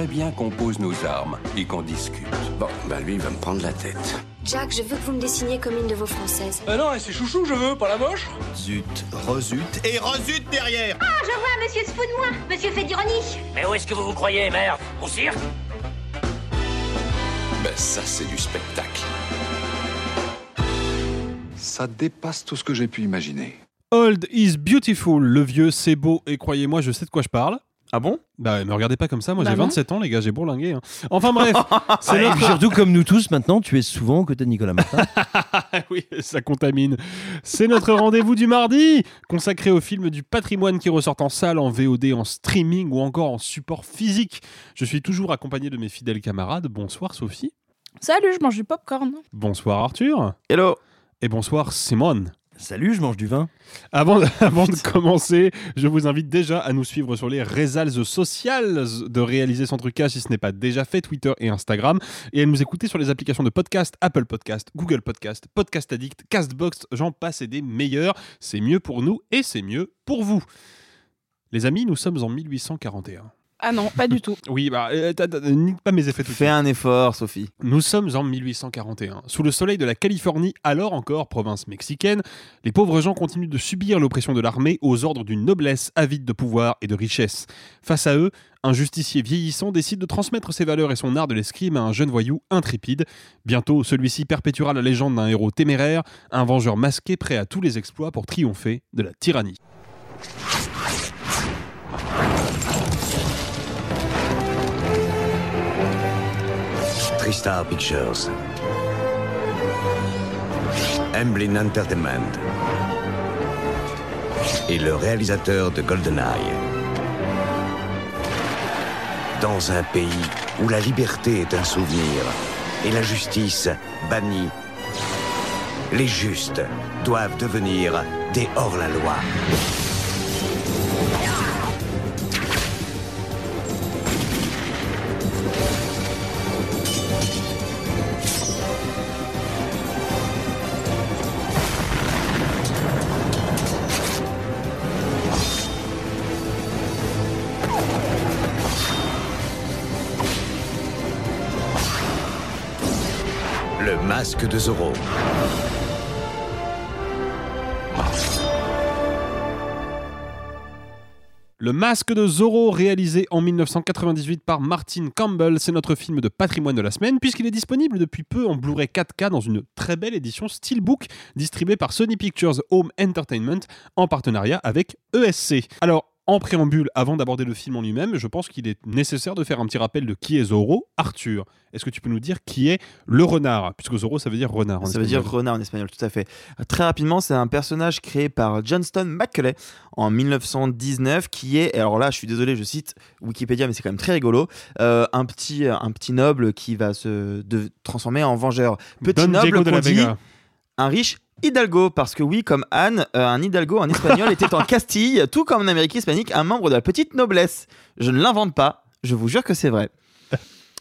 J'aimerais bien qu'on pose nos armes et qu'on discute. Bon, bah lui, il va me prendre la tête. Jack, je veux que vous me dessiniez comme une de vos françaises. Ah non, c'est chouchou, je veux, pas la moche. Zut, rezut et rezut derrière Ah, je vois, monsieur se fout de moi. Monsieur fait d'ironie. Mais où est-ce que vous vous croyez, merde? Au cirque? Ben ça, c'est du spectacle. Ça dépasse tout ce que j'ai pu imaginer. Old is beautiful, le vieux c'est beau et croyez-moi je sais de quoi je parle. Ah bon? Bah me regardez pas comme ça, moi Bah j'ai non. 27 ans les gars, j'ai bourlingué. hein. Enfin bref, c'est notre... puis surtout comme nous tous maintenant, tu es souvent aux côtés de Nicolas Martin. oui, ça contamine. C'est notre rendez-vous du mardi, consacré aux films du patrimoine qui ressortent en salle, en VOD, en streaming ou encore en support physique. Je suis toujours accompagné de mes fidèles camarades. Bonsoir Sophie. Salut, je mange du popcorn. Bonsoir Arthur. Hello. Et bonsoir Simone. Salut, je mange du vin. Avant, avant de commencer, je vous invite déjà à nous suivre sur les réseaux sociales de réaliser sans trucage si ce n'est pas déjà fait, Twitter et Instagram, et à nous écouter sur les applications de podcast, Apple Podcast, Google Podcast, Podcast Addict, Castbox, j'en passe et des meilleurs. C'est mieux pour nous et c'est mieux pour vous. Les amis, nous sommes en 1841. Ah non, pas du tout. Oui, bah, euh, t'as- t'as- nique pas mes effets tout de Fais suite. un effort, Sophie. Nous sommes en 1841. Sous le soleil de la Californie, alors encore province mexicaine, les pauvres gens continuent de subir l'oppression de l'armée aux ordres d'une noblesse avide de pouvoir et de richesse. Face à eux, un justicier vieillissant décide de transmettre ses valeurs et son art de l'escrime à un jeune voyou intrépide. Bientôt, celui-ci perpétuera la légende d'un héros téméraire, un vengeur masqué prêt à tous les exploits pour triompher de la tyrannie. Tristar Pictures. Emblem Entertainment. Et le réalisateur de GoldenEye. Dans un pays où la liberté est un souvenir et la justice bannie, les justes doivent devenir des hors-la-loi. Le masque de Zorro, réalisé en 1998 par Martin Campbell, c'est notre film de patrimoine de la semaine, puisqu'il est disponible depuis peu en Blu-ray 4K dans une très belle édition Steelbook, distribuée par Sony Pictures Home Entertainment en partenariat avec ESC. Alors, en préambule, avant d'aborder le film en lui-même, je pense qu'il est nécessaire de faire un petit rappel de qui est Zorro. Arthur, est-ce que tu peux nous dire qui est le renard? Puisque Zorro, ça veut dire renard. en Ça veut dire renard en espagnol, tout à fait. Euh, Très rapidement, c'est un personnage créé par Johnston McCulley en 1919 qui est, alors là, je suis désolé, je cite Wikipédia, mais c'est quand même très rigolo, euh, un, petit, un petit noble qui va se de- transformer en vengeur. Petit Don Diego noble de la dit Vega. un riche Hidalgo, parce que oui, comme Anne, euh, un Hidalgo en espagnol était en Castille, tout comme en Amérique hispanique, un membre de la petite noblesse. Je ne l'invente pas, je vous jure que c'est vrai.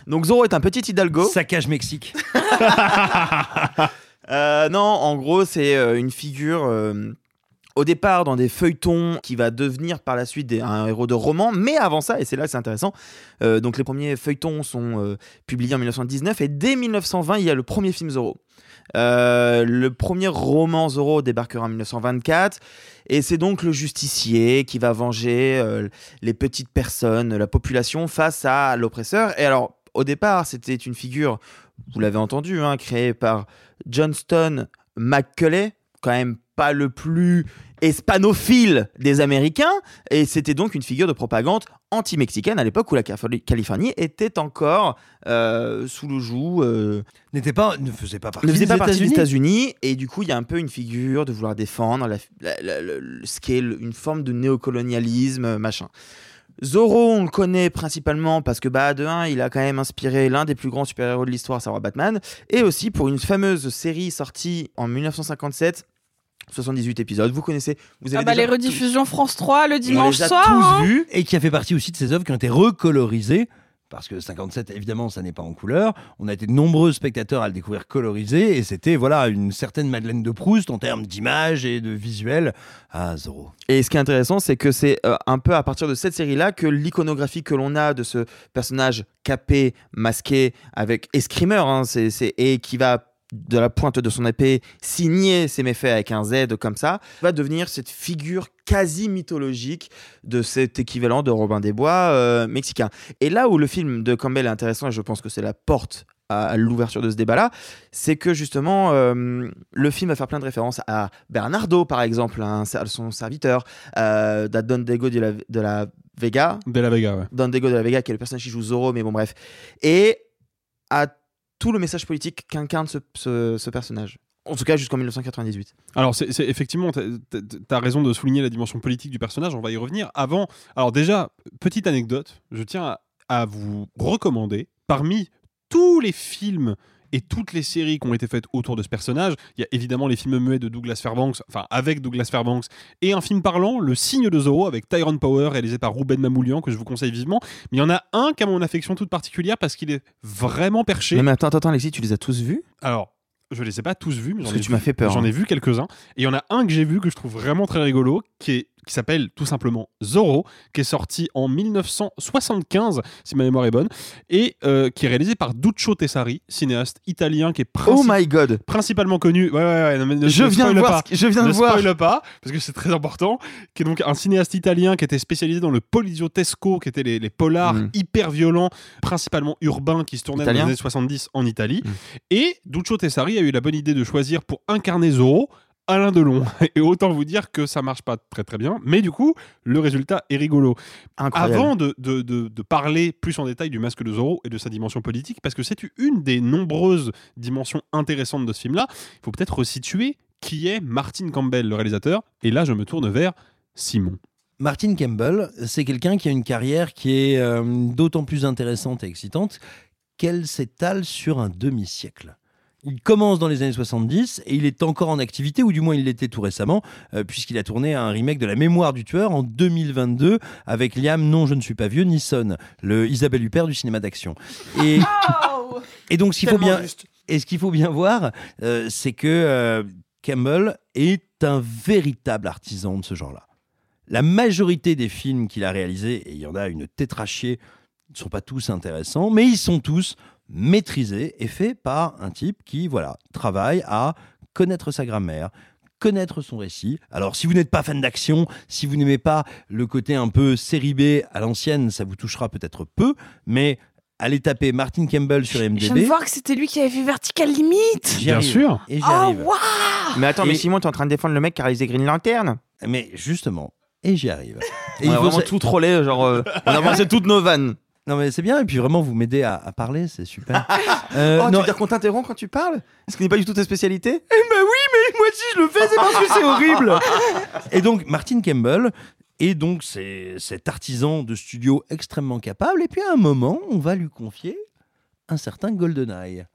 Donc Zorro est un petit Hidalgo. Saccage Mexique. Euh, non, en gros, c'est euh, une figure. euh, au départ, dans des feuilletons, qui va devenir par la suite des- un héros de roman, mais avant ça, et c'est là que c'est intéressant, euh, donc les premiers feuilletons sont euh, publiés en 1919, et dès 1920, il y a le premier film Zorro. Euh, le premier roman Zorro débarquera en 1924 et c'est donc le justicier qui va venger euh, les petites personnes, la population face à l'oppresseur. Et alors, au départ, c'était une figure, vous l'avez entendu, hein, créée par Johnston McCulley, quand même pas le plus hispanophile des Américains, et c'était donc une figure de propagande anti-mexicaine à l'époque où la Cali- Californie était encore euh, sous le joug. euh, N'était pas, ne faisait pas partie ne faisait des pas partie des États-Unis. Et du coup il y a un peu une figure de vouloir défendre la, la- le- une forme de néocolonialisme euh, machin. Zorro, on le connaît principalement parce que bah de un, il a quand même inspiré l'un des plus grands super-héros de l'histoire, savoir Batman, et aussi pour une fameuse série sortie en 1957. 78 épisodes, vous connaissez, vous avez Ah bah déjà les rediffusions France 3 le dimanche les a soir. tous hein. vus. Et qui a fait partie aussi de ces œuvres qui ont été recolorisées. Parce que 57, évidemment, ça n'est pas en couleur. On a été de nombreux spectateurs à le découvrir colorisé. Et c'était voilà une certaine Madeleine de Proust en termes d'image et de visuel à Zorro. Et ce qui est intéressant, c'est que c'est euh, un peu à partir de cette série-là que l'iconographie que l'on a de ce personnage capé, masqué, avec escrimeur, hein, c'est, c'est- et qui va de la pointe de son épée signer ses méfaits avec un Z comme ça, va devenir cette figure quasi mythologique de cet équivalent de Robin des Bois euh, mexicain. Et là où le film de Campbell est intéressant, et je pense que c'est la porte à à l'ouverture de ce débat-là, c'est que justement, euh, le film va faire plein de références à Bernardo, par exemple, ser- son serviteur, euh, à Don Diego de la, de la Vega. De la Vega, ouais. Don Diego de la Vega, qui est le personnage qui joue Zorro, mais bon, bref. Et à tout le message politique qu'incarne ce, ce- personnage. En tout cas, jusqu'en 1998. Alors, c'est c'est- effectivement, tu as raison de souligner la dimension politique du personnage, on va y revenir. Avant, alors déjà, petite anecdote, je tiens à vous recommander, parmi tous les films et toutes les séries qui ont été faites autour de ce personnage, il y a évidemment les films muets de Douglas Fairbanks, enfin avec Douglas Fairbanks, et un film parlant, Le signe de Zorro, avec Tyrone Power, réalisé par Ruben Mamoulian, que je vous conseille vivement. Mais il y en a un qui a mon affection toute particulière parce qu'il est vraiment perché. Mais, mais attends, attends, Alexis, tu les as tous vus? Alors, je les ai pas tous vus, mais j'en ai tu vu- m'as fait peur, J'en hein. ai vu quelques-uns. Et il y en a un que j'ai vu que je trouve vraiment très rigolo, qui est qui s'appelle tout simplement Zorro, qui est sorti en 1975, si ma mémoire est bonne, et euh, qui est réalisé par Duccio Tessari, cinéaste italien qui est Oh my god principalement connu. Ouais, ouais, ouais, non, mais ne- Je ne viens de voir pas. je viens de ne voir. spoil pas, parce que c'est très important, qui est donc un cinéaste italien qui était spécialisé dans le poliziotesco, qui étaient les, les polars Mm. hyper violents, principalement urbains, qui se tournaient dans les années 70 en Italie. Mm. Et Duccio Tessari a eu la bonne idée de choisir pour incarner Zorro Alain Delon. Et autant vous dire que ça marche pas très très bien, mais du coup, le résultat est rigolo. Incroyable. Avant de, de- de- de parler plus en détail du masque de Zorro et de sa dimension politique, parce que c'est une des nombreuses dimensions intéressantes de ce film-là, il faut peut-être resituer qui est Martin Campbell, le réalisateur. Et là, je me tourne vers Simon. Martin Campbell, c'est quelqu'un qui a une carrière qui est euh, d'autant plus intéressante et excitante qu'elle s'étale sur un demi-siècle. Il commence dans les années 70 et il est encore en activité, ou du moins il l'était tout récemment, euh, puisqu'il a tourné un remake de La mémoire du tueur en 2022 avec Liam, non je ne suis pas vieux, Nisson, le Isabelle Huppert du cinéma d'action. Et, et donc ce qu'il faut bien, juste. et ce qu'il faut bien voir, euh, c'est que euh, Campbell est un véritable artisan de ce genre-là. La majorité des films qu'il a réalisés, et il y en a une tétrachée, ne sont pas tous intéressants, mais ils sont tous maîtrisés et faits par un type qui, voilà, travaille à connaître sa grammaire, connaître son récit. Alors, si vous n'êtes pas fan d'action, si vous n'aimez pas le côté un peu série B à l'ancienne, ça vous touchera peut-être peu, mais allez taper Martin Campbell sur Je viens de MDB. voir que c'était lui qui avait fait Vertical Limit. Bien sûr. Et j'y Oh arrive. waouh Mais attends, mais Et- Simon, t'es en train de défendre le mec qui a réalisé Green Lantern Mais justement, et j'y arrive. Et On il a vraiment tout trollé, genre, euh, on a avancé toutes nos vannes. Non mais c'est bien, et puis vraiment vous m'aidez à, à parler, c'est super. Euh, oh, tu non, veux dire qu'on t'interrompt quand tu parles? Ce qui n'est pas du tout ta spécialité Eh ben oui, mais moi si je le fais, c'est parce que c'est horrible. Et donc Martin Campbell est donc c'est cet artisan de studio extrêmement capable. Et puis à un moment, on va lui confier un certain GoldenEye.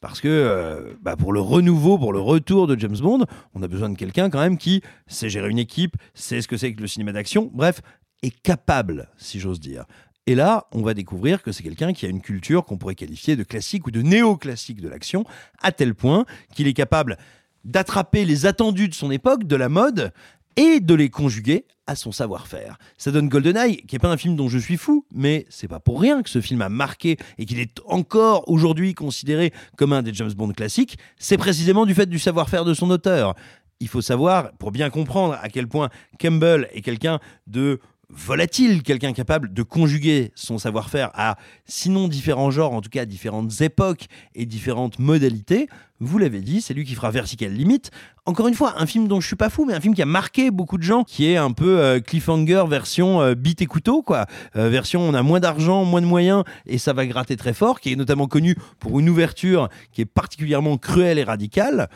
Parce que euh, bah, pour le renouveau, pour le retour de James Bond, on a besoin de quelqu'un quand même qui sait gérer une équipe, sait ce que c'est que le cinéma d'action, bref, est capable, si j'ose dire. Et là, on va découvrir que c'est quelqu'un qui a une culture qu'on pourrait qualifier de classique ou de néoclassique de l'action, à tel point qu'il est capable d'attraper les attendus de son époque, de la mode, et de les conjuguer à son savoir-faire. Ça donne GoldenEye, qui n'est pas un film dont je suis fou, mais c'est pas pour rien que ce film a marqué et qu'il est encore aujourd'hui considéré comme un des James Bond classiques. C'est précisément du fait du savoir-faire de son auteur. Il faut savoir, pour bien comprendre à quel point Campbell est quelqu'un de volatile, quelqu'un capable de conjuguer son savoir-faire à, sinon différents genres, en tout cas différentes époques et différentes modalités. Vous l'avez dit, c'est lui qui fera Vertical Limit. Encore une fois, un film dont je suis pas fou, mais un film qui a marqué beaucoup de gens, qui est un peu euh, cliffhanger version euh, bite et couteau, quoi. Euh, version on a moins d'argent, moins de moyens et ça va gratter très fort, qui est notamment connu pour une ouverture qui est particulièrement cruelle et radicale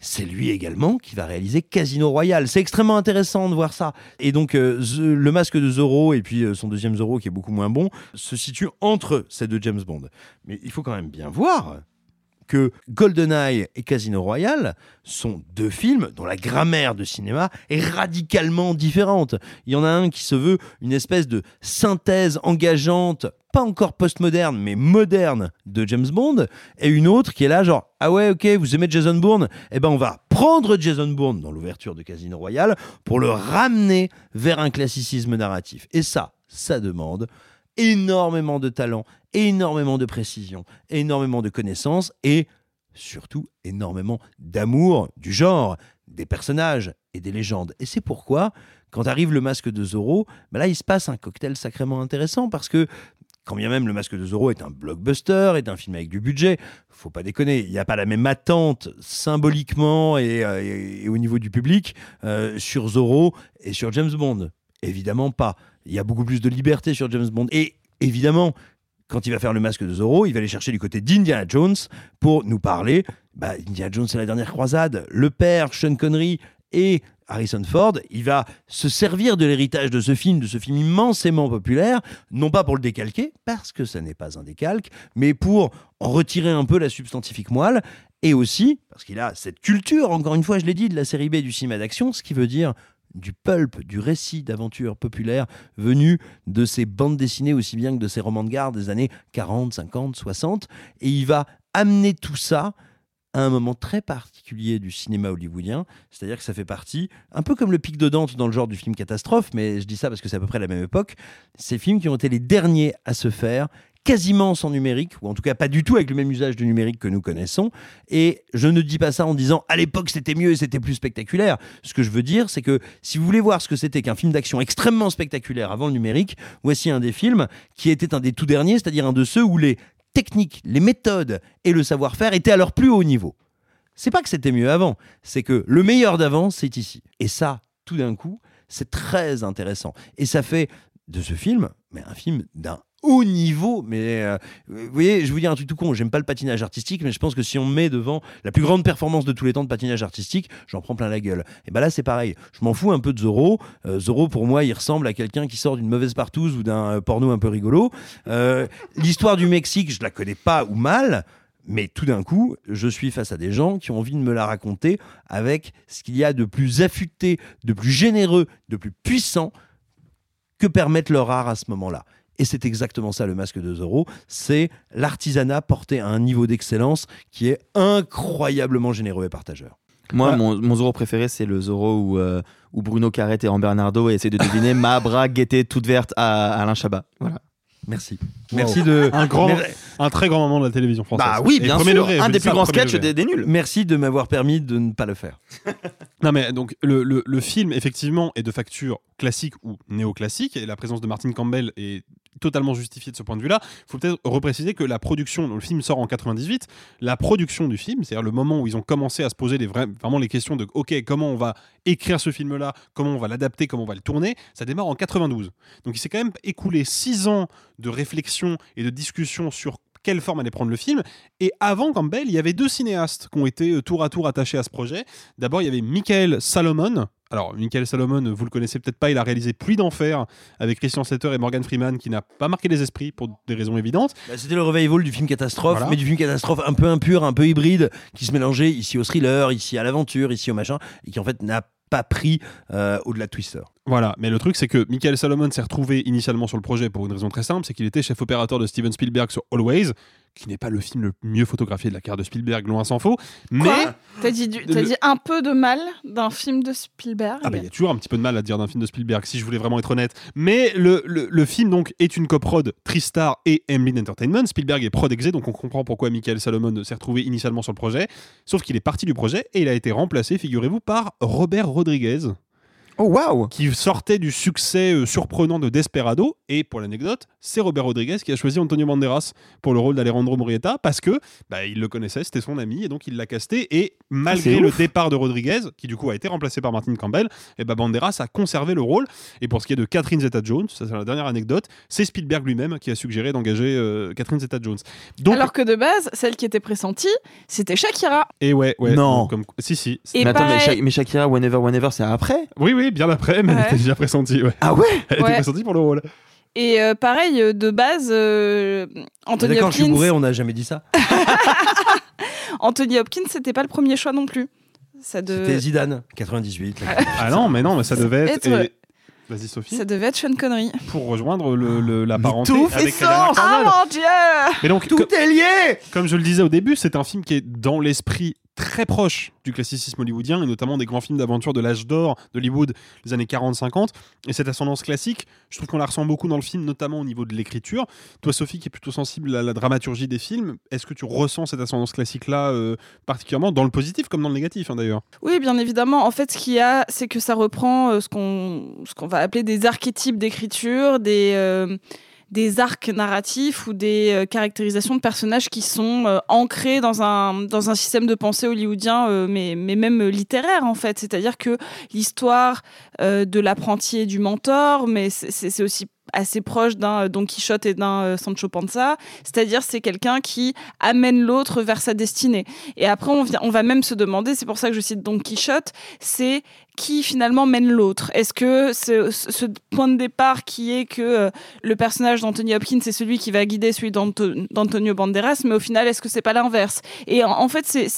c'est lui également qui va réaliser Casino Royale. C'est extrêmement intéressant de voir ça. Et donc, euh, le masque de Zorro et puis euh, son deuxième Zorro, qui est beaucoup moins bon, se situe entre ces deux James Bond. Mais il faut quand même bien voir que GoldenEye et Casino Royale sont deux films dont la grammaire de cinéma est radicalement différente. Il y en a un qui se veut une espèce de synthèse engageante, pas encore postmoderne, mais moderne de James Bond, et une autre qui est là genre ah ouais ok vous aimez Jason Bourne? Eh ben on va prendre Jason Bourne dans l'ouverture de Casino Royale pour le ramener vers un classicisme narratif. Et ça, ça demande énormément de talent, énormément de précision, énormément de connaissances et surtout énormément d'amour du genre, des personnages et des légendes. Et c'est pourquoi, quand arrive le masque de Zorro, ben là il se passe un cocktail sacrément intéressant parce que quand bien même le masque de Zorro est un blockbuster, est un film avec du budget, faut pas déconner, il n'y a pas la même attente symboliquement et, euh, au niveau du public euh, sur Zorro et sur James Bond. Évidemment pas. Il y a beaucoup plus de liberté sur James Bond. Et évidemment, quand il va faire le masque de Zorro, il va aller chercher du côté d'Indiana Jones pour nous parler. Bah, Indiana Jones, c'est la dernière croisade. Le père, Sean Connery et Harrison Ford, il va se servir de l'héritage de ce film, de ce film immensément populaire, non pas pour le décalquer, parce que ça n'est pas un décalque, mais pour en retirer un peu la substantifique moelle, et aussi, parce qu'il a cette culture, encore une fois, je l'ai dit, de la série B du cinéma d'action, ce qui veut dire du pulp, du récit d'aventure populaire venu de ces bandes dessinées aussi bien que de ces romans de garde des années 40, 50, 60. Et il va amener tout ça à un moment très particulier du cinéma hollywoodien, c'est-à-dire que ça fait partie, un peu comme le pic de Dante dans le genre du film catastrophe, mais je dis ça parce que c'est à peu près la même époque, ces films qui ont été les derniers à se faire, quasiment sans numérique, ou en tout cas pas du tout avec le même usage du numérique que nous connaissons. Et je ne dis pas ça en disant à l'époque c'était mieux et c'était plus spectaculaire. Ce que je veux dire, c'est que si vous voulez voir ce que c'était qu'un film d'action extrêmement spectaculaire avant le numérique, voici un des films qui était un des tout derniers, c'est-à-dire un de ceux où les techniques, les méthodes et le savoir-faire étaient à leur plus haut niveau. C'est pas que c'était mieux avant, c'est que le meilleur d'avant, c'est ici. Et ça, tout d'un coup, c'est très intéressant. Et ça fait de ce film, mais un film d'un haut niveau. Mais euh, vous voyez, je vous dis un truc tout con, j'aime pas le patinage artistique, mais je pense que si on me met devant la plus grande performance de tous les temps de patinage artistique, j'en prends plein la gueule. Et ben là, c'est pareil. Je m'en fous un peu de Zorro. Euh, Zorro, pour moi, il ressemble à quelqu'un qui sort d'une mauvaise partouze ou d'un euh, porno un peu rigolo. Euh, L'histoire du Mexique, je la connais pas ou mal. Mais tout d'un coup, je suis face à des gens qui ont envie de me la raconter avec ce qu'il y a de plus affûté, de plus généreux, de plus puissant que permettent leur art à ce moment-là. Et c'est exactement ça le masque de Zorro, c'est l'artisanat porté à un niveau d'excellence qui est incroyablement généreux et partageur. Moi, Voilà. mon, mon Zorro préféré, c'est le Zorro où, euh, où Bruno Carrette et en Bernardo essaient de deviner ma bras gaieté toute verte à Alain Chabat. Voilà. Merci. Wow. Merci de un grand, Mer- un très grand moment de la télévision française. Bah oui, bien sûr, degré, un des plus grands sketchs des, des nuls. Merci de m'avoir permis de ne pas le faire. Non mais donc le, le- le film effectivement est de facture classique ou néoclassique et la présence de Martin Campbell est totalement justifiée de ce point de vue-là. Il faut peut-être repréciser que la production, le film sort en 98, la production du film, c'est-à-dire le moment où ils ont commencé à se poser vraiment les questions de ok comment on va écrire ce film-là, comment on va l'adapter, comment on va le tourner, ça démarre en 92. Donc il s'est quand même écoulé six ans de réflexion et de discussion sur quelle forme allait prendre le film. Et avant Campbell, il y avait deux cinéastes qui ont été euh, tour à tour attachés à ce projet. D'abord, il y avait Michael Salomon. Alors, Michael Salomon, vous le connaissez peut-être pas, il a réalisé Pluie d'enfer avec Christian Slater et Morgan Freeman, qui n'a pas marqué les esprits pour des raisons évidentes. Bah, C'était le revival du film catastrophe, Voilà. mais du film catastrophe un peu impur, un peu hybride, qui se mélangeait ici au thriller, ici à l'aventure, ici au machin, et qui en fait n'a pas pris euh, au-delà de Twister. Voilà, mais le truc c'est que Michael Salomon s'est retrouvé initialement sur le projet pour une raison très simple, c'est qu'il était chef opérateur de Steven Spielberg sur Always, qui n'est pas le film le mieux photographié de la carrière de Spielberg, loin s'en faut. Mais T'as dit, du- dit un peu de mal d'un film de Spielberg Ah bah il y a toujours un petit peu de mal à dire d'un film de Spielberg, si je voulais vraiment être honnête. Mais le, le, le film donc est une coprode Tristar et Emblem Entertainment. Spielberg est prod exé, donc on comprend pourquoi Michael Salomon s'est retrouvé initialement sur le projet. Sauf qu'il est parti du projet et il a été remplacé, figurez-vous, par Robert Rodriguez. Oh waouh qui sortait du succès euh, surprenant de Desperado. Et pour l'anecdote, c'est Robert Rodriguez qui a choisi Antonio Banderas pour le rôle d'Alejandro Murrieta parce que bah, il le connaissait, c'était son ami et donc il l'a casté. Et malgré le ouf. départ de Rodriguez, qui du coup a été remplacé par Martin Campbell, et bah, Banderas a conservé le rôle. Et pour ce qui est de Catherine Zeta-Jones, ça c'est la dernière anecdote, c'est Spielberg lui-même qui a suggéré d'engager euh, Catherine Zeta-Jones. Donc, Alors que de base, celle qui était pressentie, c'était Shakira. et ouais, ouais. Non. comme- si, si. Et mais attends, mais, pareil- Sha- mais Shakira, Whenever, Whenever, c'est après? Oui, oui, bien après, mais elle Ouais. était déjà pressentie. Ouais. Ah ouais Elle Ouais. était pressentie pour le rôle. Et euh, pareil, euh, de base, euh, Anthony D'accord, je suis Hopkins, bourré, on n'a jamais dit ça. Anthony Hopkins, c'était pas le premier choix non plus. Ça, de... C'était Zidane, 98. là. Ah non, mais non, mais ça devait être. Être- et- Vas-y, Sophie. ça devait être Sean Connery. Pour rejoindre le, le- la parenté tout avec fait Helena sens. Ah mon dieu Mais donc, Tout est lié comme je le disais au début, c'est un film qui est dans l'esprit très proche du classicisme hollywoodien et notamment des grands films d'aventure de l'âge d'or d'Hollywood des années 40-50. Et cette ascendance classique, je trouve qu'on la ressent beaucoup dans le film, notamment au niveau de l'écriture. Toi, Sophie, qui est plutôt sensible à la dramaturgie des films, est-ce que tu ressens cette ascendance classique-là euh, particulièrement dans le positif comme dans le négatif hein, d'ailleurs? Oui, bien évidemment. En fait, ce qu'il y a, c'est que ça reprend euh, ce qu'on va appeler des archétypes d'écriture, des euh, des arcs narratifs ou des euh, caractérisations de personnages qui sont euh, ancrés dans un dans un système de pensée hollywoodien, euh, mais mais même littéraire en fait. C'est-à-dire que l'histoire euh, de l'apprenti et du mentor, mais c'est aussi assez proche d'un euh, Don Quichotte et d'un euh, Sancho Panza, c'est-à-dire c'est quelqu'un qui amène l'autre vers sa destinée. Et après, on, vient, on va même se demander, c'est pour ça que je cite Don Quichotte, c'est qui finalement mène l'autre? Est-ce que ce, ce point de départ qui est que euh, le personnage d'Anthony Hopkins c'est celui qui va guider celui d'Anto- d'Antonio Banderas, mais au final, est-ce que c'est pas l'inverse? Et en fait, c'est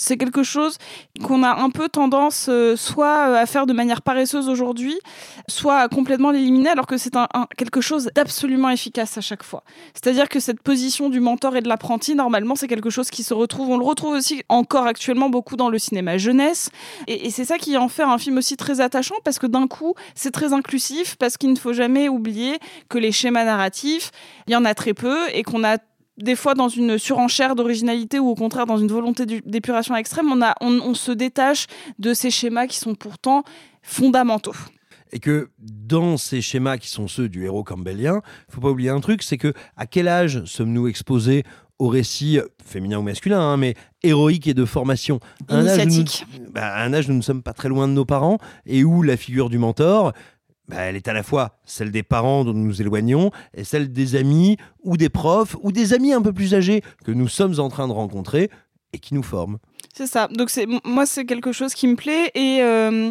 c'est quelque chose qu'on a un peu tendance euh, soit euh, à faire de manière paresseuse aujourd'hui, soit à complètement l'éliminer, alors que c'est quelque chose d'absolument efficace à chaque fois. C'est-à-dire que cette position du mentor et de l'apprenti, normalement, c'est quelque chose qui se retrouve. On le retrouve aussi encore actuellement beaucoup dans le cinéma jeunesse. Et, et c'est ça qui en fait un film aussi très attachant, parce que d'un coup, c'est très inclusif, parce qu'il ne faut jamais oublier que les schémas narratifs, il y en a très peu, et qu'on a des fois dans une surenchère d'originalité ou au contraire dans une volonté d'épuration extrême, on, a, on, on se détache de ces schémas qui sont pourtant fondamentaux. Et que dans ces schémas qui sont ceux du héros campbellien, faut pas oublier un truc, c'est que à quel âge sommes-nous exposés au récit féminin ou masculin, hein, mais héroïque et de formation? Un âge nous- bah, à un âge où nous ne sommes pas très loin de nos parents et où la figure du mentor, bah, elle est à la fois celle des parents dont nous nous éloignons et celle des amis ou des profs ou des amis un peu plus âgés que nous sommes en train de rencontrer et qui nous forment. C'est ça. Donc c'est moi c'est quelque chose qui me plaît et euh,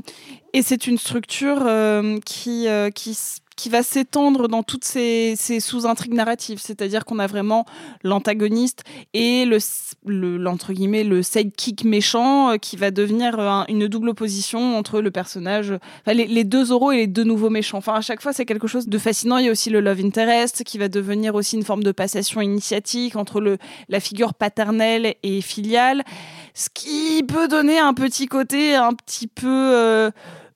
et c'est une structure euh, qui euh, qui qui va s'étendre dans toutes ces, sous-intrigues narratives, c'est-à-dire qu'on a vraiment l'antagoniste et le, le l'entre guillemets le sidekick méchant euh, qui va devenir euh, un- une double opposition entre le personnage, enfin, les, les deux oraux et les deux nouveaux méchants. Enfin à chaque fois c'est quelque chose de fascinant. Il y a aussi le love interest qui va devenir aussi une forme de passation initiatique entre le la figure paternelle et filiale ce qui peut donner un petit côté un petit peu euh,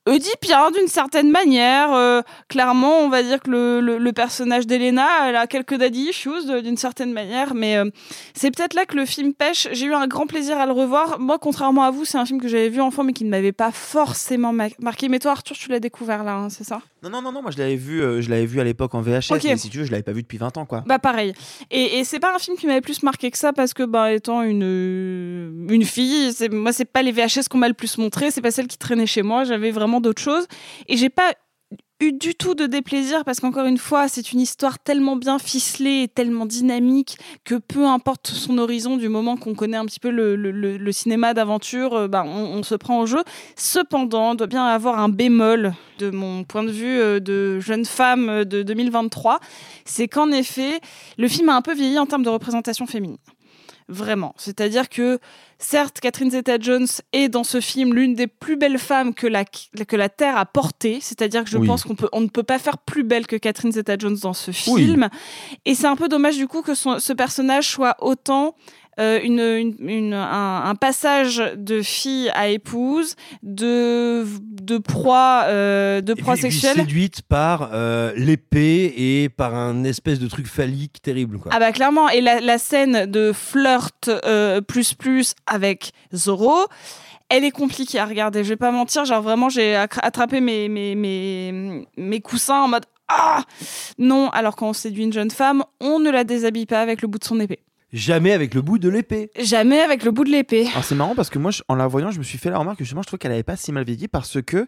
oedipien d'une certaine manière. Euh, clairement, on va dire que le, le- le personnage d'Elena, elle a quelques daddy issues de- d'une certaine manière, mais euh, c'est peut-être là que le film pêche. J'ai eu un grand plaisir à le revoir. Moi, contrairement à vous, c'est un film que j'avais vu enfant, mais qui ne m'avait pas forcément ma- marqué. Mais toi, Arthur, tu l'as découvert là, hein, c'est ça? Non, non, non, non, moi je l'avais vu, euh, je l'avais vu à l'époque en VHS, Ok. mais si tu veux, je l'avais pas vu depuis 20 ans, quoi. Bah pareil. Et, et c'est pas un film qui m'avait plus marqué que ça parce que bah étant une euh, une fille, moi c'est pas les VHS qu'on m'a le plus montré, c'est pas celle qui traînait chez moi, j'avais vraiment d'autres choses et j'ai pas eu du tout de déplaisir parce qu'encore une fois, c'est une histoire tellement bien ficelée et tellement dynamique que peu importe son horizon du moment qu'on connaît un petit peu le, le- cinéma d'aventure, euh, bah, on, on se prend au jeu. Cependant, doit bien avoir un bémol de mon point de vue euh, de jeune femme euh, de 2023, c'est qu'en effet, le film a un peu vieilli en termes de représentation féminine. Vraiment. C'est-à-dire que, certes, Catherine Zeta-Jones est dans ce film l'une des plus belles femmes que la, que la Terre a portées. C'est-à-dire que je Oui. pense qu'on peut, on ne peut pas faire plus belle que Catherine Zeta-Jones dans ce Oui. film. Et c'est un peu dommage, du coup, que son- ce personnage soit autant euh, une, une- une- un, un passage de fille à épouse, de, de proie, euh, de proie puis- et puis sexuelle. séduite par euh, l'épée et par un espèce de truc phallique terrible. Quoi. Ah bah clairement, et la, la scène de flirt euh, plus plus avec Zoro, elle est compliquée à regarder, je vais pas mentir, genre vraiment j'ai attrapé mes, mes, mes, mes coussins en mode Ah Non, alors quand on séduit une jeune femme, on ne la déshabille pas avec le bout de son épée. Jamais avec le bout de l'épée. Jamais avec le bout de l'épée. Alors c'est marrant parce que moi, je- en la voyant, je me suis fait la remarque que justement, je trouve qu'elle avait pas si mal vieilli parce que.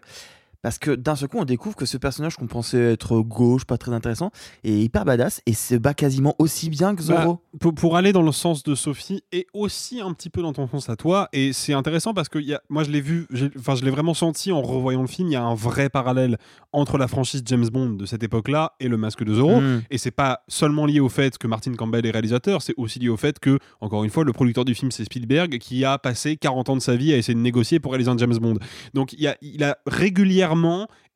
Parce que d'un seul coup, on découvre que ce personnage qu'on pensait être gauche, pas très intéressant, est hyper badass et se bat quasiment aussi bien que Zoro. Bah, pour, pour aller dans le sens de Sophie et aussi un petit peu dans ton sens à toi, et c'est intéressant parce que y a, moi je l'ai vu, enfin je l'ai vraiment senti en revoyant le film, il y a un vrai parallèle entre la franchise James Bond de cette époque-là et le Masque de Zorro, Mm. et c'est pas seulement lié au fait que Martin Campbell est réalisateur, c'est aussi lié au fait que, encore une fois, le producteur du film c'est Spielberg qui a passé 40 ans de sa vie à essayer de négocier pour réaliser un James Bond. Donc il, y a, il a régulièrement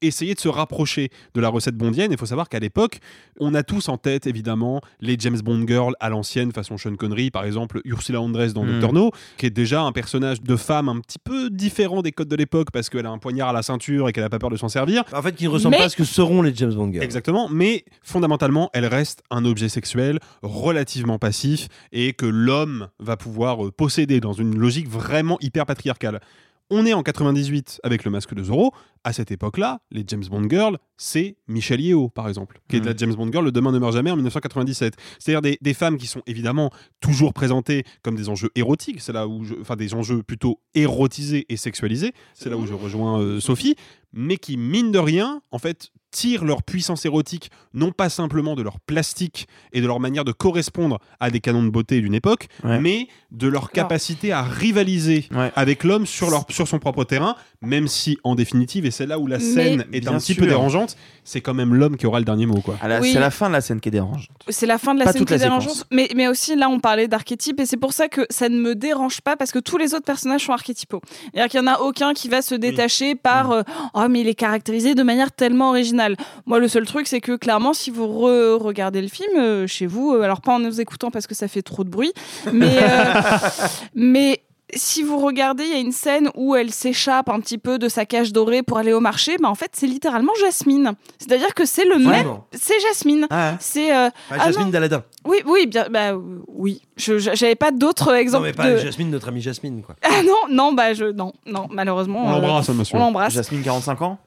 essayé de se rapprocher de la recette bondienne. Il faut savoir qu'à l'époque, on a tous en tête évidemment les James Bond girls à l'ancienne façon Sean Connery, par exemple Ursula Andress dans Mm. Dr No, qui est déjà un personnage de femme un petit peu différent des codes de l'époque parce qu'elle a un poignard à la ceinture et qu'elle a pas peur de s'en servir. En fait, qui ne ressemble Mais- pas à ce que seront les James Bond girls. Exactement, mais fondamentalement, elle reste un objet sexuel relativement passif et que l'homme va pouvoir euh, posséder dans une logique vraiment hyper patriarcale. On est en 98 avec le masque de Zorro. À cette époque-là, les James Bond girls, c'est Michelle Yeoh, par exemple, qui est Mhm. la James Bond girl Le Demain ne meurt jamais en 1997. C'est-à-dire des, des femmes qui sont évidemment toujours présentées comme des enjeux érotiques, c'est là où je, enfin des enjeux plutôt érotisés et sexualisés, c'est là où je rejoins euh, Sophie, mais qui mine de rien, en fait, tirent leur puissance érotique non pas simplement de leur plastique et de leur manière de correspondre à des canons de beauté d'une époque, Ouais. mais de leur capacité à rivaliser Ouais. avec l'homme sur, leur, sur son propre terrain, même si en définitive, et c'est là où la Mais- scène est Bien un petit sûr. peu dérangeante, c'est quand même l'homme qui aura le dernier mot. Quoi. Ah Oui. C'est la fin de la scène qui est dérangeante. C'est la fin de la Pas scène toute qui est dérangeante. séquence. Mais, mais aussi, là, on parlait d'archétypes et c'est pour ça que ça ne me dérange pas parce que tous les autres personnages sont archétypaux. C'est-à-dire qu'il n'y en a aucun qui va se détacher par euh, Oh, mais il est caractérisé de manière tellement originale. Moi, le seul truc, c'est que clairement, si vous re- regardez le film euh, chez vous, euh, alors pas en nous écoutant parce que ça fait trop de bruit, mais, euh, mais si vous regardez, il y a une scène où elle s'échappe un petit peu de sa cage dorée pour aller au marché. Bah, en fait, c'est littéralement Jasmine. C'est-à-dire que c'est le même. Vraiment C'est Jasmine. Ah, C'est. euh, Ah, ah Jasmine non. d'Aladin. Oui, oui, bien, bah euh, oui. Je j'avais pas d'autres Non, exemples. mais pas de... Jasmine, notre amie Jasmine. Quoi. Ah non, non, bah je non, non, malheureusement. On euh, l'embrasse, hein, monsieur. on l'embrasse. Jasmine, 45 ans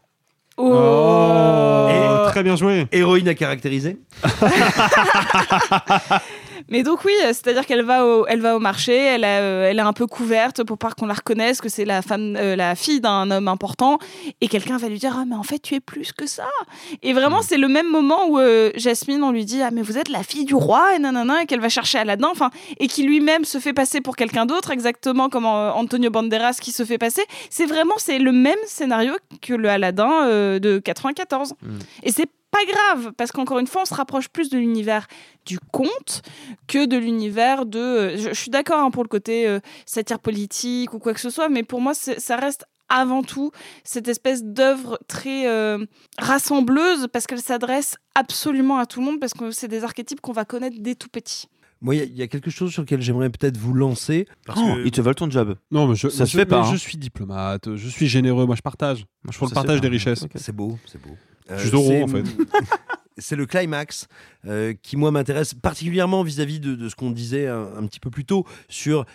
Oh. Oh, très bien joué. Héroïne à caractériser. Mais donc oui, euh, c'est-à-dire qu'elle va au, elle va au marché, elle, a, euh, elle est un peu couverte pour pas qu'on la reconnaisse, que c'est la femme, euh, la fille d'un homme important, et quelqu'un va lui dire ah mais en fait tu es plus que ça. Et vraiment c'est le même moment où euh, Jasmine on lui dit ah mais vous êtes la fille du roi et nanana et qu'elle va chercher Aladdin, enfin et qui lui-même se fait passer pour quelqu'un d'autre, exactement comme euh, Antonio Banderas qui se fait passer. C'est vraiment c'est le même scénario que le Aladdin euh, de 94. Et c'est pas grave, parce qu'encore une fois, on se rapproche plus de l'univers du conte que de l'univers de. euh, Je, je suis d'accord hein, pour le côté euh, satire politique ou quoi que ce soit, mais pour moi, ça reste avant tout cette espèce d'œuvre très euh, rassembleuse, parce qu'elle s'adresse absolument à tout le monde, parce que c'est des archétypes qu'on va connaître dès tout petit. Moi, il y a- il y, a quelque chose sur lequel j'aimerais peut-être vous lancer. Parce Oh, que Ils te veulent ton job. Non, mais je, Ça se je- fait pas, mais hein. Je suis diplomate, je suis généreux, moi je partage. Moi, je fais le se partage des richesses. C'est beau, c'est beau. Euh, Je suis Zorro, c'est- en fait. c'est le climax euh, qui, moi, m'intéresse particulièrement vis-à-vis de, de ce qu'on disait un, un petit peu plus tôt sur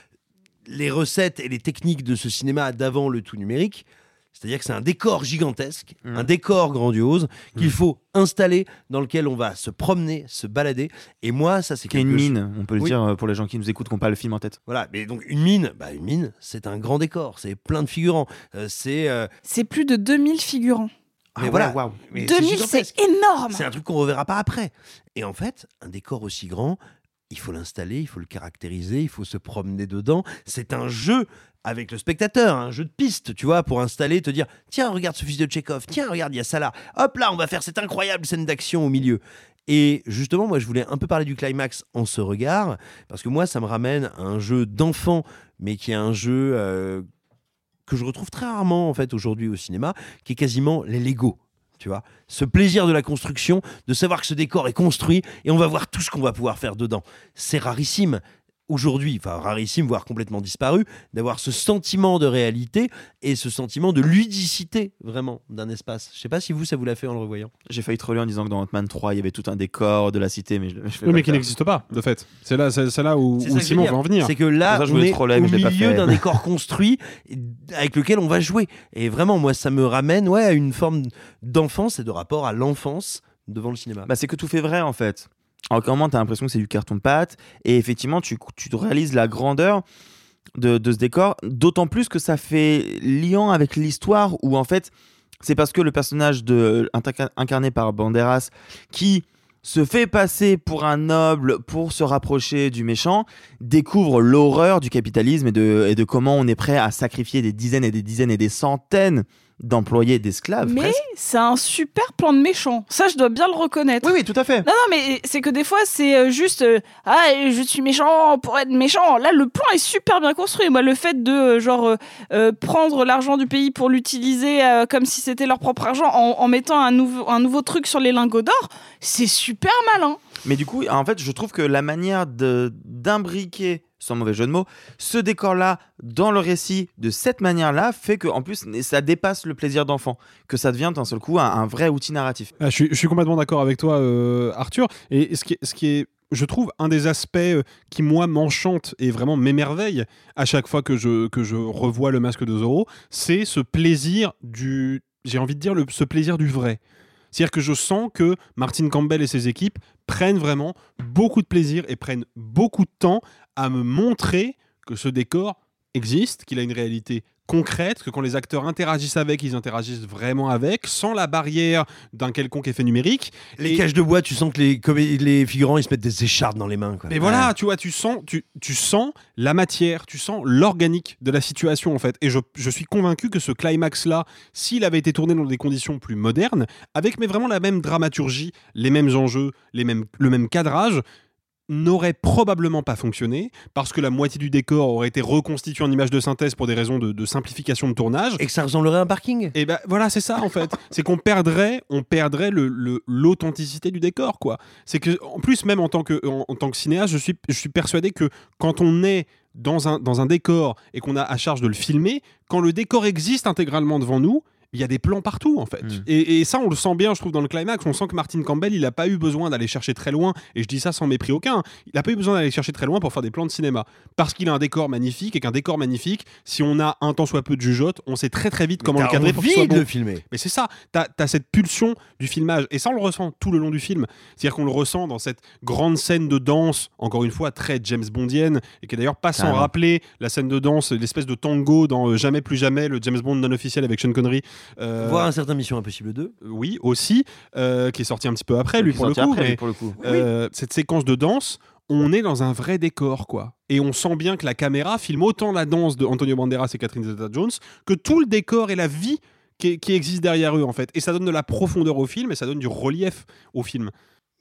les recettes et les techniques de ce cinéma d'avant le tout numérique. C'est-à-dire que c'est un décor gigantesque, Mhm. un décor grandiose qu'il faut installer, dans lequel on va se promener, se balader. Et moi, ça, c'est Qui est une quelque chose- mine, on peut le Oui. dire euh, pour les gens qui nous écoutent, qui n'ont pas le film en tête. Voilà, mais donc une mine, bah une mine, c'est un grand décor, c'est plein de figurants, Euh, c'est euh, C'est plus de 2000 figurants. Mais Ah voilà, ouais, waouh. mais 2000, gigantesque. c'est énorme C'est un truc qu'on reverra pas après. Et en fait, un décor aussi grand, il faut l'installer, il faut le caractériser, il faut se promener dedans. C'est un jeu avec le spectateur, un jeu de piste, tu vois, pour installer, te dire tiens, regarde ce fils de Tchekhov, tiens, regarde, il y a ça là. Hop là, on va faire cette incroyable scène d'action au milieu. Et justement, moi, je voulais un peu parler du climax en ce regard, parce que moi, ça me ramène à un jeu d'enfant, mais qui est un jeu euh, que je retrouve très rarement, en fait, aujourd'hui au cinéma, qui est quasiment les Lego. Tu vois, ce plaisir de la construction, de savoir que ce décor est construit et on va voir tout ce qu'on va pouvoir faire dedans. C'est rarissime. Aujourd'hui, enfin rarissime, voire complètement disparu, d'avoir ce sentiment de réalité et ce sentiment de ludicité vraiment d'un espace. Je sais pas si vous, ça vous l'a fait en le revoyant. J'ai failli troller en disant que dans Ant-Man 3, il y avait tout un décor de la cité, mais je, Oui, mais qui n'existe pas, de fait. C'est là, c'est c'est là où, Simon va en venir. C'est que là, ça, je on est troller, au milieu d'un décor construit avec lequel on va jouer. Et vraiment, moi, ça me ramène ouais, à une forme d'enfance et de rapport à l'enfance devant le cinéma. Bah, c'est que tout fait vrai en fait. En un moment, t'as l'impression que c'est du carton-pâte, et effectivement, tu, tu réalises la grandeur de, de ce décor, d'autant plus que ça fait liant avec l'histoire où en fait, c'est parce que le personnage de, inca- incarné par Banderas qui se fait passer pour un noble pour se rapprocher du méchant, découvre l'horreur du capitalisme et de, et de comment on est prêt à sacrifier des dizaines et des dizaines et des centaines d'employés, d'esclaves. Mais presque. c'est un super plan de méchant. Ça, je dois bien le reconnaître. Oui, oui, tout à fait. Non, non, mais c'est que des fois, c'est euh, juste euh, Ah, je suis méchant pour être méchant. Là, le plan est super bien construit. Moi, le fait de, euh, genre, euh, prendre l'argent du pays pour l'utiliser euh, comme si c'était leur propre argent en, en mettant un nouveau, un nouveau truc sur les lingots d'or, c'est super malin. Mais du coup, en fait, je trouve que la manière de d'imbriquer, sans mauvais jeu de mots, ce décor-là dans le récit de cette manière-là fait que, en plus, ça dépasse le plaisir d'enfant, que ça devient d'un seul coup un, un vrai outil narratif. Ah, je, suis, complètement d'accord avec toi, euh, Arthur. Et ce qui, est, je trouve, un des aspects euh, qui, moi, m'enchante et vraiment m'émerveille à chaque fois que je, que je revois le masque de Zorro, c'est ce plaisir du. J'ai envie de dire ce plaisir du vrai. C'est-à-dire que je sens que Martin Campbell et ses équipes prennent vraiment beaucoup de plaisir et prennent beaucoup de temps à me montrer que ce décor existe, qu'il a une réalité concrète, que quand les acteurs interagissent avec, ils interagissent vraiment avec, sans la barrière d'un quelconque effet numérique. Les Et- cages de bois, tu sens que les, les figurants ils se mettent des écharpes dans les mains. Quoi. Mais voilà, tu vois, tu sens, tu, tu sens la matière, tu sens l'organique de la situation en fait. Et je, je suis convaincu que ce climax-là, s'il avait été tourné dans des conditions plus modernes, avec mais vraiment la même dramaturgie, les mêmes enjeux, les mêmes, le même cadrage, n'aurait probablement pas fonctionné parce que la moitié du décor aurait été reconstitué en image de synthèse pour des raisons de, de simplification de tournage. Et que ça ressemblerait à un parking. Et ben voilà, c'est ça en fait. c'est qu'on perdrait, on perdrait le- le- l'authenticité du décor, quoi. C'est que en plus, même en tant que, en, en tant que cinéaste, je suis, je suis persuadé que quand on est dans un, dans un décor et qu'on a à charge de le filmer, quand le décor existe intégralement devant nous, il y a des plans partout en fait. Mm. Et, et ça, on le sent bien, je trouve, dans le climax. On sent que Martin Campbell, il n'a pas eu besoin d'aller chercher très loin, et je dis ça sans mépris aucun, il n'a pas eu besoin d'aller chercher très loin pour faire des plans de cinéma. Parce qu'il a un décor magnifique, et qu'un décor magnifique, si on a un tant soit peu de jugeote, on sait très très vite comment le cadrer pour soit de bon. le filmer. Mais c'est ça, t'as as cette pulsion du filmage, et ça on le ressent tout le long du film. C'est-à-dire qu'on le ressent dans cette grande scène de danse, encore une fois très James Bondienne, et qui est d'ailleurs pas sans rappeler la scène de danse, l'espèce de tango dans euh, Jamais plus jamais, le James Bond non officiel avec Sean Connery. Euh, Voir un certain Mission Impossible 2. oui, aussi, euh, qui est sorti un petit peu après, lui pour le, coup, après, lui, pour le coup. euh, cette séquence de danse, on est dans un vrai décor, quoi. Et on sent bien que la caméra filme autant la danse de Antonio Banderas et Catherine Zeta-Jones que tout le décor et la vie qui, qui existe derrière eux, en fait. Et ça donne de la profondeur au film et ça donne du relief au film.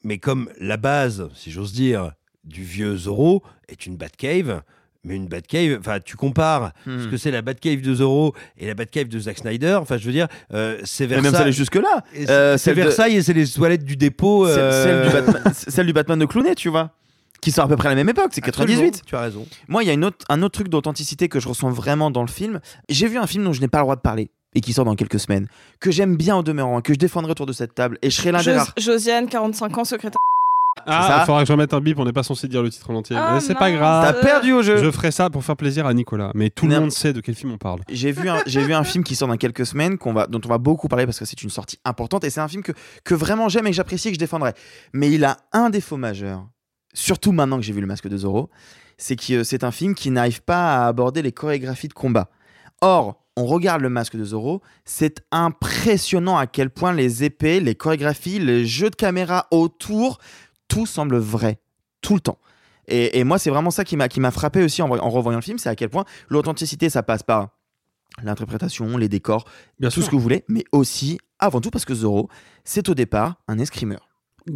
Mais comme la base, si j'ose dire, du vieux Zorro est une Batcave, mais une Batcave, enfin, tu compares Hmm. ce que c'est la Batcave de Zorro et la Batcave de Zack Snyder, enfin, je veux dire, euh, c'est Mais Versailles. même ça allait jusque-là. Euh, c'est celle de- Versailles et c'est les toilettes du dépôt. Euh, Celle, du Batman, celle du Batman de Clooney, tu vois. Qui sort à peu près à la même époque, c'est 98. Absolument, Tu as raison. Moi, il y a une autre, un autre truc d'authenticité que je ressens vraiment dans le film. J'ai vu un film dont je n'ai pas le droit de parler et qui sort dans quelques semaines, que j'aime bien en demeurant, que je défendrai autour de cette table, et je serai l'un des rares. Josiane, 45 ans, secrétaire. Ah, il faudra que je remette un bip, on n'est pas censé dire le titre en entier. Ah, mais c'est pas mince. grave. T'as perdu au jeu. Je ferai ça pour faire plaisir à Nicolas. Mais tout le Non. monde sait de quel film on parle. J'ai vu, un, j'ai vu un film qui sort dans quelques semaines, qu'on va, dont on va beaucoup parler parce que c'est une sortie importante, et c'est un film que, que vraiment j'aime et que j'apprécie et que je défendrai. Mais il a un défaut majeur, surtout maintenant que j'ai vu Le Masque de Zorro, c'est que euh, c'est un film qui n'arrive pas à aborder les chorégraphies de combat. Or, on regarde Le Masque de Zorro, c'est impressionnant à quel point les épées, les chorégraphies, les jeux de caméra autour, tout semble vrai, tout le temps. Et, et moi, c'est vraiment ça qui m'a qui m'a frappé aussi en, en revoyant le film, c'est à quel point l'authenticité, ça passe par l'interprétation, les décors, Bien tout sûr. ce que vous voulez, mais aussi, avant tout, parce que Zorro, c'est au départ un escrimeur.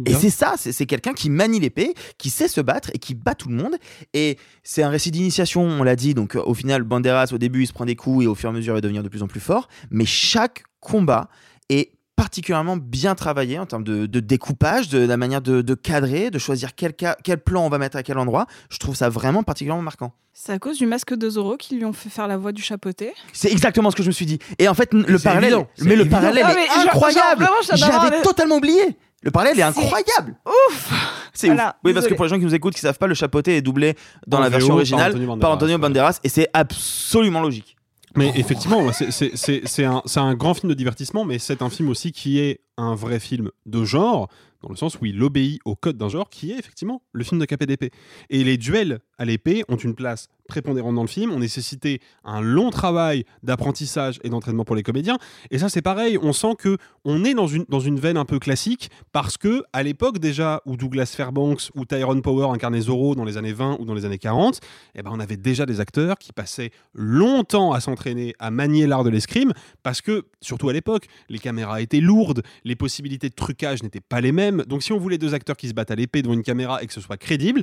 Et c'est ça, c'est c'est quelqu'un qui manie l'épée, qui sait se battre et qui bat tout le monde. Et c'est un récit d'initiation, on l'a dit. Donc euh, au final, Banderas, au début, il se prend des coups et au fur et à mesure, il va devenir de plus en plus fort. Mais chaque combat est particulièrement bien travaillé en termes de, de découpage, de, la manière de, de cadrer, de choisir quel, ca- quel plan on va mettre à quel endroit. Je trouve ça vraiment particulièrement marquant. C'est à cause du masque de Zorro qui lui ont fait faire la voix du chapeauté. C'est exactement ce que je me suis dit. Et en fait, le parallèle, évident, mais le évident. parallèle Ah, est mais genre, incroyable. J'avais le- totalement oublié. Le parallèle est incroyable. Ouf C'est Voilà, ouf. Oui, parce que pour les gens qui nous écoutent, qui savent pas, le chapeauté est doublé dans En la VO version par originale Antonio Banderas, par Antonio ouais. Banderas, et c'est absolument logique. Mais effectivement, c'est un grand film de divertissement, mais c'est un film aussi qui est un vrai film de genre, dans le sens où il obéit au code d'un genre qui est effectivement le film de KPDP. Et les duels à l'épée ont une place prépondérante dans le film, ont nécessité un long travail d'apprentissage et d'entraînement pour les comédiens. Et ça, c'est pareil, on sent que on est dans une, dans une veine un peu classique, parce que à l'époque déjà où Douglas Fairbanks ou Tyrone Power incarnaient Zorro dans les années 20 ou dans les années 40, eh ben, on avait déjà des acteurs qui passaient longtemps à s'entraîner à manier l'art de l'escrime, parce que, surtout à l'époque, les caméras étaient lourdes, les possibilités de trucage n'étaient pas les mêmes. Donc si on voulait deux acteurs qui se battent à l'épée devant une caméra et que ce soit crédible,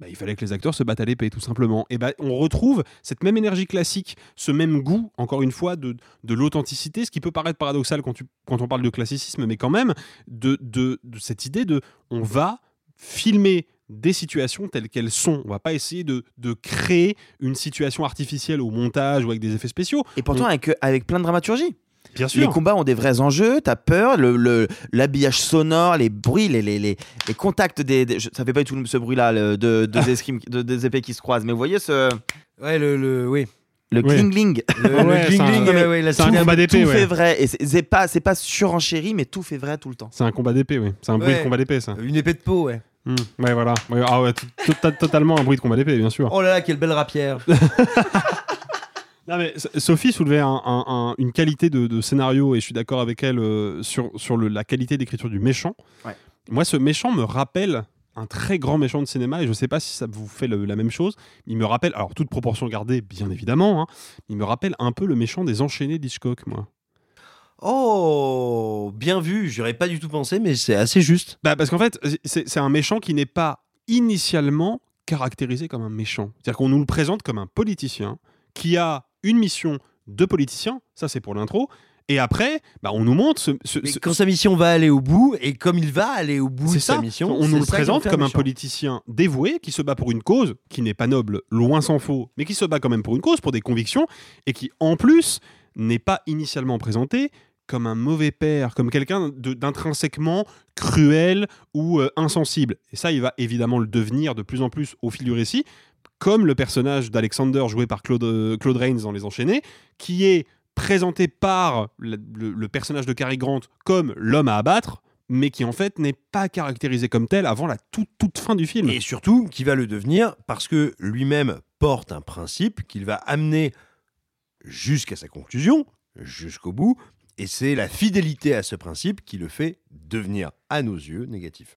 bah, il fallait que les acteurs se battent à l'épée, tout simplement. Et ben, on retrouve cette même énergie classique, ce même goût, encore une fois, de, de l'authenticité, ce qui peut paraître paradoxal quand, tu, quand on parle de classicisme, mais quand même, de, de, de cette idée de on va filmer des situations telles qu'elles sont. On va pas essayer de, de créer une situation artificielle au montage ou avec des effets spéciaux. Et pourtant, On- avec, avec plein de dramaturgie. Bien sûr. Les combats ont des vrais enjeux, t'as peur, le- le- l'habillage sonore, les bruits, les, les, les, les contacts des, des- je- Ça fait pas du tout ce bruit-là de, de, de- des épées qui se croisent, mais vous voyez ce. Ouais, le, le oui. Le Oui. cling-ling. Le, le Ouais, c'est un- ouais, c'est souris- combat d'épée, Tout ouais. fait vrai. Et c'est- c'est pas, pas surenchéri, mais tout fait vrai tout le temps. C'est un combat d'épée, oui. C'est un bruit Ouais. de combat d'épée, ça. Une épée de peau, ouais. Hmm. Ouais, voilà. Ah ouais, totalement un bruit de combat d'épée, bien sûr. Oh là là, quelle belle rapière. Non, mais Sophie soulevait un- un- un- une qualité de, de scénario, et je suis d'accord avec elle euh, sur, sur le- la qualité d'écriture du méchant. Ouais. Moi, ce méchant me rappelle un très grand méchant de cinéma, et je sais pas si ça vous fait le- la même chose. Il me rappelle, alors toute proportion gardée, bien évidemment, hein, il me rappelle un peu le méchant des enchaînés d'Hitchcock, moi. Oh, bien vu. J'aurais pas du tout pensé, mais c'est assez juste. Bah, parce qu'en fait, c'est un méchant qui n'est pas initialement caractérisé comme un méchant. C'est-à-dire qu'on nous le présente comme un politicien qui a une mission de politicien, ça c'est pour l'intro, et après, bah, on nous montre ce, ce- Mais ce- quand sa mission va aller au bout, et comme il va aller au bout de sa mission, on nous le présente comme un politicien dévoué qui se bat pour une cause qui n'est pas noble, loin s'en faut, mais qui se bat quand même pour une cause, pour des convictions, et qui en plus n'est pas initialement présenté comme un mauvais père, comme quelqu'un d'intrinsèquement cruel ou euh, insensible. Et ça, il va évidemment le devenir de plus en plus au fil du récit, comme le personnage d'Alexander joué par Claude, euh, Claude Rains dans Les Enchaînés, qui est présenté par le, personnage de Cary Grant comme l'homme à abattre, mais qui en fait n'est pas caractérisé comme tel avant la toute fin du film. Et surtout, qui va le devenir parce que lui-même porte un principe qu'il va amener jusqu'à sa conclusion, jusqu'au bout, et c'est la fidélité à ce principe qui le fait devenir, à nos yeux, négatif.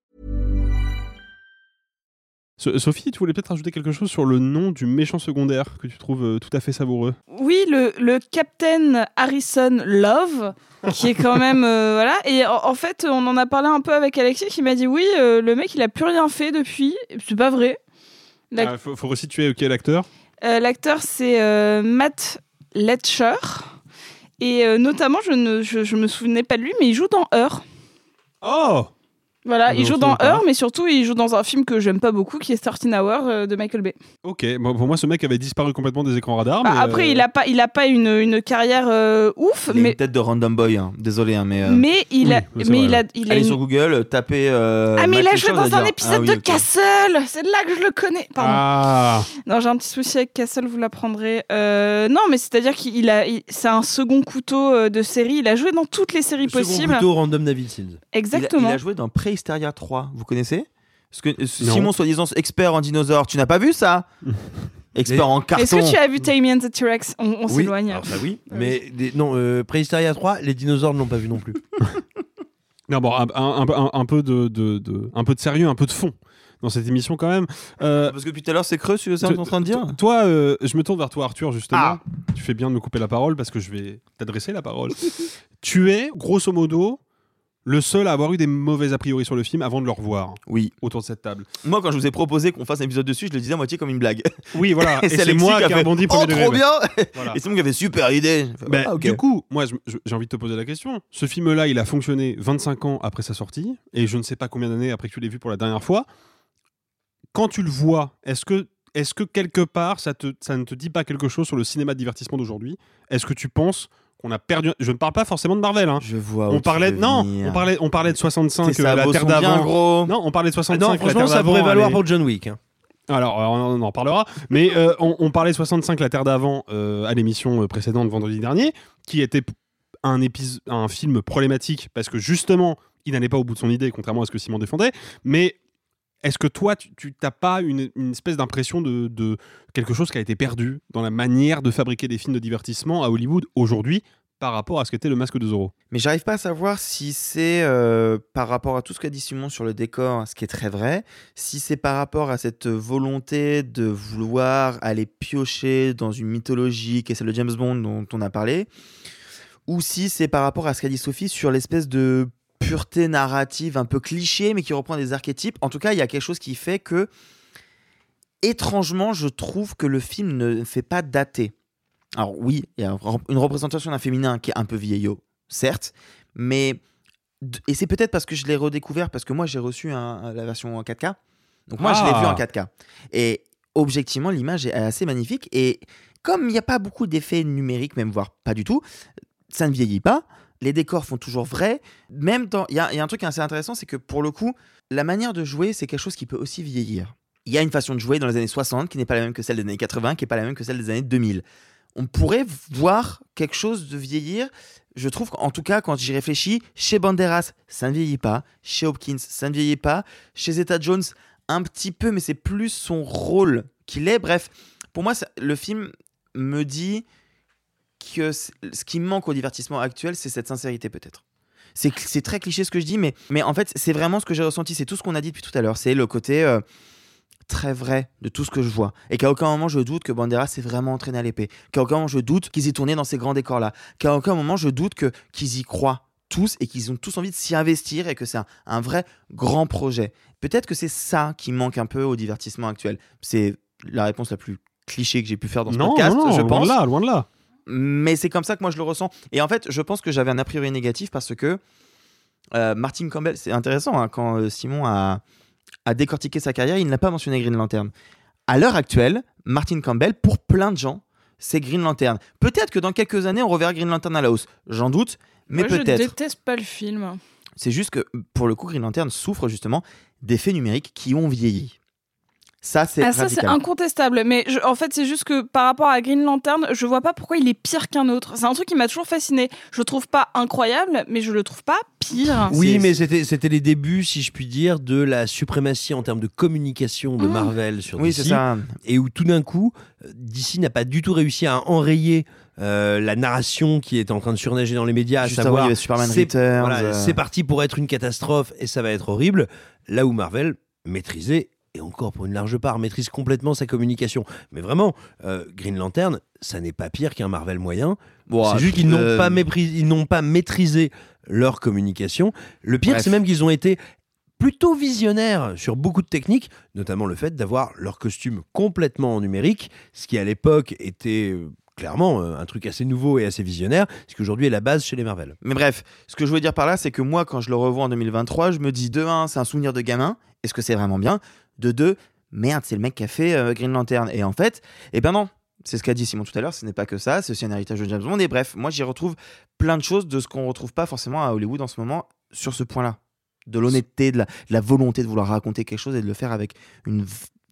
So- Sophie, tu voulais peut-être rajouter quelque chose sur le nom du méchant secondaire que tu trouves euh, tout à fait savoureux. Oui, le, le Captain Harrison Love, qui est quand même. euh, voilà. Et en, en fait, on en a parlé un peu avec Alexis qui m'a dit oui, euh, le mec, il a plus rien fait depuis. C'est pas vrai. L'ac- Ah, faut, faut resituer ok l'acteur. euh, L'acteur, c'est Matt Letcher. Et notamment, je ne je, je me souvenais pas de lui, mais il joue dans Heure. Oh Voilà, il joue dans. Heure, mais surtout, il joue dans un film que j'aime pas beaucoup, qui est 13 Hours euh, de Michael Bay. Ok, bon, pour moi ce mec avait disparu complètement des écrans radars. Bah, mais, après, euh, il a pas, il a pas une, une carrière euh, ouf, Il a mais, une tête de random boy, hein. désolé, hein, mais. euh, mais il a, oui, c'est mais vrai, il a, il a Allez une- sur Google, tapez. euh, Ah mais il a joué dans un dire, épisode ah oui, de. Castle C'est là que je le connais Pardon. Ah Non, j'ai un petit souci avec Castle, vous l'apprendrez. Euh, non, mais c'est-à-dire qu'il a, il- c'est un second couteau de série. Il a joué dans toutes les séries Second possibles. couteau random David. Exactement. Il a, il a joué dans Prehysteria 3, vous connaissez? Parce que euh. Simon, soi-disant expert en dinosaures, tu n'as pas vu ça? Expert en carton. Est-ce que tu as vu Tammy and the T-Rex? On, on Oui, s'éloigne. alors ça oui, mais des- non, euh, Prehysteria 3, les dinosaures ne l'ont pas vu non plus. Non, bon, un, un- un- un peu de, de- de- un peu de sérieux, un peu de fond dans cette émission quand même. Euh, Parce que depuis tout à l'heure, c'est creux, c'est ça que tu es en train de dire Toi, euh, je me tourne vers toi, Arthur, justement. Ah. Tu fais bien de me couper la parole parce que je vais t'adresser la parole. tu es, grosso modo, le seul à avoir eu des mauvais a priori sur le film avant de le revoir Oui. autour de cette table. Moi, quand je vous ai proposé qu'on fasse un épisode dessus, je le disais à moitié comme une blague. Oui, voilà. Et c'est Alexis moi qui ai rebondi Oh, premier degré. trop bien Voilà. Et Simon qui avait super idée. Fait, Ben, ah. Du coup, moi, j'ai envie de te poser la question. Ce film-là, il a fonctionné 25 ans après sa sortie, et je ne sais pas combien d'années après que tu l'aies vu pour la dernière fois. Quand tu le vois, est-ce que, est que quelque part, ça, te, ça ne te dit pas quelque chose sur le cinéma de divertissement d'aujourd'hui? Est-ce que tu penses qu'on a perdu Je ne parle pas forcément de Marvel. Hein. Je vois. On parlait, veux non, on parlait, on parlait de 65, Tes euh, la Terre d'avant. Non, on parlait de 65, non, la franchement, Terre ça pourrait valoir pour John Wick. hein. Alors, euh, on en parlera. Mais euh, on, on parlait 65, la Terre d'avant, euh, à l'émission précédente vendredi dernier, qui était un, épis- un film problématique parce que justement, il n'allait pas au bout de son idée, contrairement à ce que Simon défendait. Mais est-ce que toi, tu n'as pas une, espèce d'impression de, de quelque chose qui a été perdu dans la manière de fabriquer des films de divertissement à Hollywood aujourd'hui par rapport à ce qu'était le masque de Zorro? Mais j'arrive pas à savoir si c'est euh, par rapport à tout ce qu'a dit Simon sur le décor, ce qui est très vrai, si c'est par rapport à cette volonté de vouloir aller piocher dans une mythologie qui est celle de James Bond dont on a parlé, ou si c'est par rapport à ce qu'a dit Sophie sur l'espèce de pureté narrative un peu cliché mais qui reprend des archétypes. En tout cas, il y a quelque chose qui fait que étrangement, je trouve que le film ne fait pas dater. Alors oui, il y a une représentation d'un féminin qui est un peu vieillot, certes, mais et c'est peut-être parce que je l'ai redécouvert parce que moi j'ai reçu un- la version en 4K. Donc moi je l'ai vu en Ah. 4K. Et objectivement l'image est assez magnifique et comme il n'y a pas beaucoup d'effets numériques, même voire pas du tout, ça ne vieillit pas. Les décors font toujours vrai. Même dans, il y, a un truc assez intéressant, c'est que pour le coup, la manière de jouer, c'est quelque chose qui peut aussi vieillir. Il y a une façon de jouer dans les années 60 qui n'est pas la même que celle des années 80, qui n'est pas la même que celle des années 2000 on pourrait voir quelque chose de vieillir. Je trouve qu'en tout cas, quand j'y réfléchis, chez Banderas, ça ne vieillit pas. Chez Hopkins, ça ne vieillit pas. Chez Zeta Jones, un petit peu, mais c'est plus son rôle qu'il est. Bref, pour moi, le film me dit que ce qui manque au divertissement actuel, c'est cette sincérité peut-être. C'est très cliché ce que je dis, mais, mais en fait, c'est vraiment ce que j'ai ressenti. C'est tout ce qu'on a dit depuis tout à l'heure. C'est le côté euh, très vrai de tout ce que je vois. Et qu'à aucun moment je doute que Banderas s'est vraiment entraîné à l'épée. Qu'à aucun moment je doute qu'ils aient tourné dans ces grands décors-là. Qu'à aucun moment je doute qu'ils y croient tous et qu'ils ont tous envie de s'y investir et que c'est un, un vrai grand projet. Peut-être que c'est ça qui manque un peu au divertissement actuel. C'est la réponse la plus cliché que j'ai pu faire dans ce Non, podcast, non, non, je loin pense. de là, loin de là. Mais c'est comme ça que moi je le ressens. Et en fait, je pense que j'avais un a priori négatif parce que euh, Martin Campbell, c'est intéressant hein, quand euh, Simon a, a décortiqué sa carrière, il n'a pas mentionné Green Lantern. À l'heure actuelle, Martin Campbell, pour plein de gens, c'est Green Lantern. Peut-être que dans quelques années, on reverra Green Lantern à la hausse. J'en doute, mais Moi, je peut-être. déteste pas le film. C'est juste que pour le coup, Green Lantern souffre justement d'effets numériques qui ont vieilli. Ça, c'est Ah, incontestable. Mais je- en fait, c'est juste que par rapport à Green Lantern, je vois pas pourquoi il est pire qu'un autre. C'est un truc qui m'a toujours fasciné. Je le trouve pas incroyable, mais je le trouve pas pire. Oui, mais c'était les débuts, si je puis dire, de la suprématie en termes de communication de Mmh. Marvel sur Oui, DC. c'est ça. Et où tout d'un coup, euh, DC n'a pas du tout réussi à enrayer euh, la narration qui est en train de surnager dans les médias, Juste à savoir c'est Returns, voilà, euh. c'est parti pour être une catastrophe et ça va être horrible. Là où Marvel maîtrisait et encore pour une large part, maîtrise complètement sa communication. Mais vraiment, euh, Green Lantern, ça n'est pas pire qu'un Marvel moyen. Bon, c'est juste qu'ils n'ont euh, pas, mépris- ils n'ont pas maîtrisé leur communication. Le pire, c'est même qu'ils ont été plutôt visionnaires sur beaucoup de techniques, notamment le fait d'avoir leur costume complètement en numérique, ce qui à l'époque était euh, clairement un truc assez nouveau et assez visionnaire, ce qui aujourd'hui est la base chez les Marvel. Mais bref, ce que je veux dire par là, c'est que moi, quand je le revois en 2023, je me dis de 1, c'est un souvenir de gamin. Est-ce que c'est vraiment bien? De 2, merde, c'est le mec qui a fait euh, Green Lantern. Et en fait, eh ben non. C'est ce qu'a dit Simon tout à l'heure, ce n'est pas que ça, c'est aussi un héritage de James Bond. Et bref, moi j'y retrouve plein de choses de ce qu'on retrouve pas forcément à Hollywood en ce moment sur ce point-là. De l'honnêteté, de la, volonté de vouloir raconter quelque chose et de le faire avec une,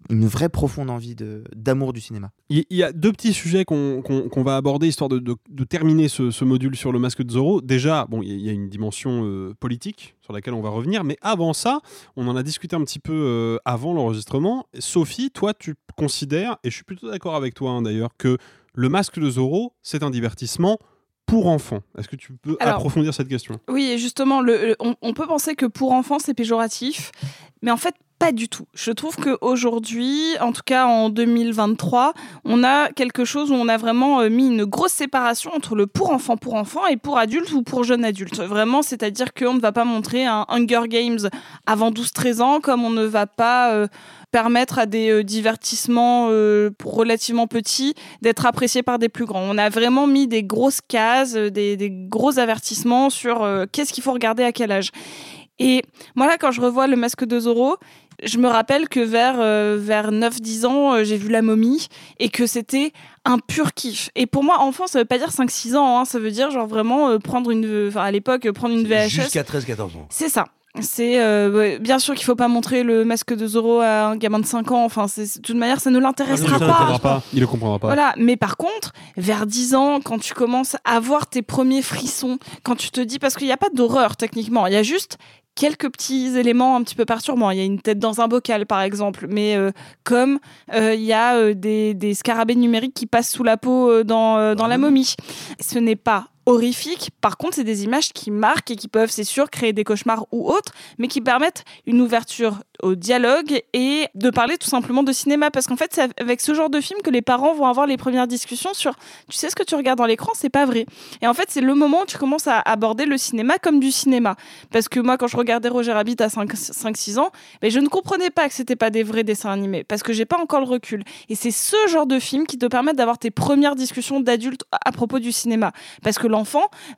une vraie profonde envie d'amour du cinéma. Il y a deux petits sujets qu'on va aborder histoire de, de- de terminer ce, ce module sur le masque de Zorro. Déjà, bon, il y a- une dimension euh, politique sur laquelle on va revenir, mais avant ça, on en a discuté un petit peu euh, avant l'enregistrement. Sophie, toi, tu considères, et je suis plutôt d'accord avec toi hein, d'ailleurs, que le masque de Zorro, c'est un divertissement pour enfants. Est-ce que tu peux Alors, approfondir cette question? Oui, et justement, le, le- on, on peut penser que pour enfants, c'est péjoratif, mais en fait, pas du tout. Je trouve qu'aujourd'hui, en tout cas en 2023, on a quelque chose où on a vraiment euh, mis une grosse séparation entre le pour enfants pour enfants et pour adultes ou pour jeunes adultes. Vraiment, c'est-à-dire qu'on ne va pas montrer un Hunger Games avant 12-13 ans, comme on ne va pas... euh, permettre à des euh, divertissements relativement petits d'être appréciés par des plus grands. On a vraiment mis des grosses cases, des, gros avertissements sur qu'est-ce qu'il faut regarder à quel âge. Et moi là, quand je revois le masque de Zorro, je me rappelle que vers, euh, vers 9-10 ans, euh, j'ai vu La momie et que c'était un pur kiff. Et pour moi, enfant, ça veut pas dire 5-6 ans, hein, ça veut dire genre vraiment euh, prendre une... Enfin, à l'époque, prendre une VHS. Jusqu'à 13-14 ans. C'est ça. C'est euh, ouais, bien sûr qu'il faut pas montrer le masque de Zorro à un gamin de 5 ans. Enfin, c'est de toute manière, ça ne l'intéressera ne pas. pas. Il ne comprendra pas. Voilà, mais par contre, vers 10 ans, quand tu commences à avoir tes premiers frissons, quand tu te dis, parce qu'il n'y a pas d'horreur techniquement, il y a juste quelques petits éléments un petit peu perturbants. Il y a une tête dans un bocal, par exemple, mais euh, comme euh, il y a euh, des, des scarabées numériques qui passent sous la peau dans, dans la momie. Ce n'est pas horrifique. Par contre, c'est des images qui marquent et qui peuvent, c'est sûr, créer des cauchemars ou autres, mais qui permettent une ouverture au dialogue et de parler tout simplement de cinéma. Parce qu'en fait, c'est avec ce genre de film que les parents vont avoir les premières discussions sur tu sais ce que tu regardes dans l'écran, c'est pas vrai. Et en fait, c'est le moment où tu commences à aborder le cinéma comme du cinéma. Parce que moi, quand je regardais Roger Rabbit à 5-6 ans, ben, je ne comprenais pas que c'était pas des vrais dessins animés. Parce que j'ai pas encore le recul. Et c'est ce genre de film qui te permettent d'avoir tes premières discussions d'adultes à propos du cinéma. Parce que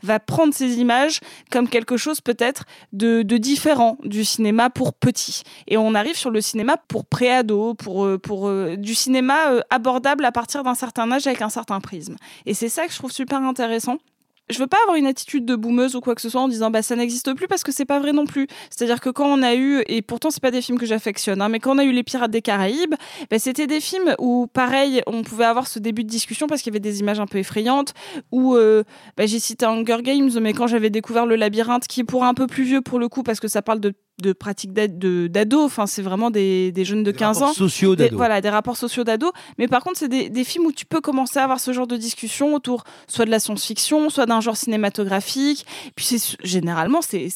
va prendre ces images comme quelque chose peut-être de, de différent du cinéma pour petits. Et on arrive sur le cinéma pour préado, pour, euh, pour euh, du cinéma euh, abordable à partir d'un certain âge avec un certain prisme. Et c'est ça que je trouve super intéressant. Je veux pas avoir une attitude de boumeuse ou quoi que ce soit en disant bah ça n'existe plus parce que c'est pas vrai non plus. C'est-à-dire que quand on a eu et pourtant c'est pas des films que j'affectionne, hein, mais quand on a eu les Pirates des Caraïbes, bah, c'était des films où pareil on pouvait avoir ce début de discussion parce qu'il y avait des images un peu effrayantes. Où euh, bah, j'ai cité Hunger Games, mais quand j'avais découvert le labyrinthe qui est pour un peu plus vieux pour le coup parce que ça parle de de pratiques d'ad- de- d'ados, enfin c'est vraiment des, des jeunes de 15 ans. sociaux Des- voilà, des rapports sociaux d'ados. Mais par contre, c'est des, des films où tu peux commencer à avoir ce genre de discussion autour soit de la science-fiction, soit d'un genre cinématographique. Puis c'est généralement, c'est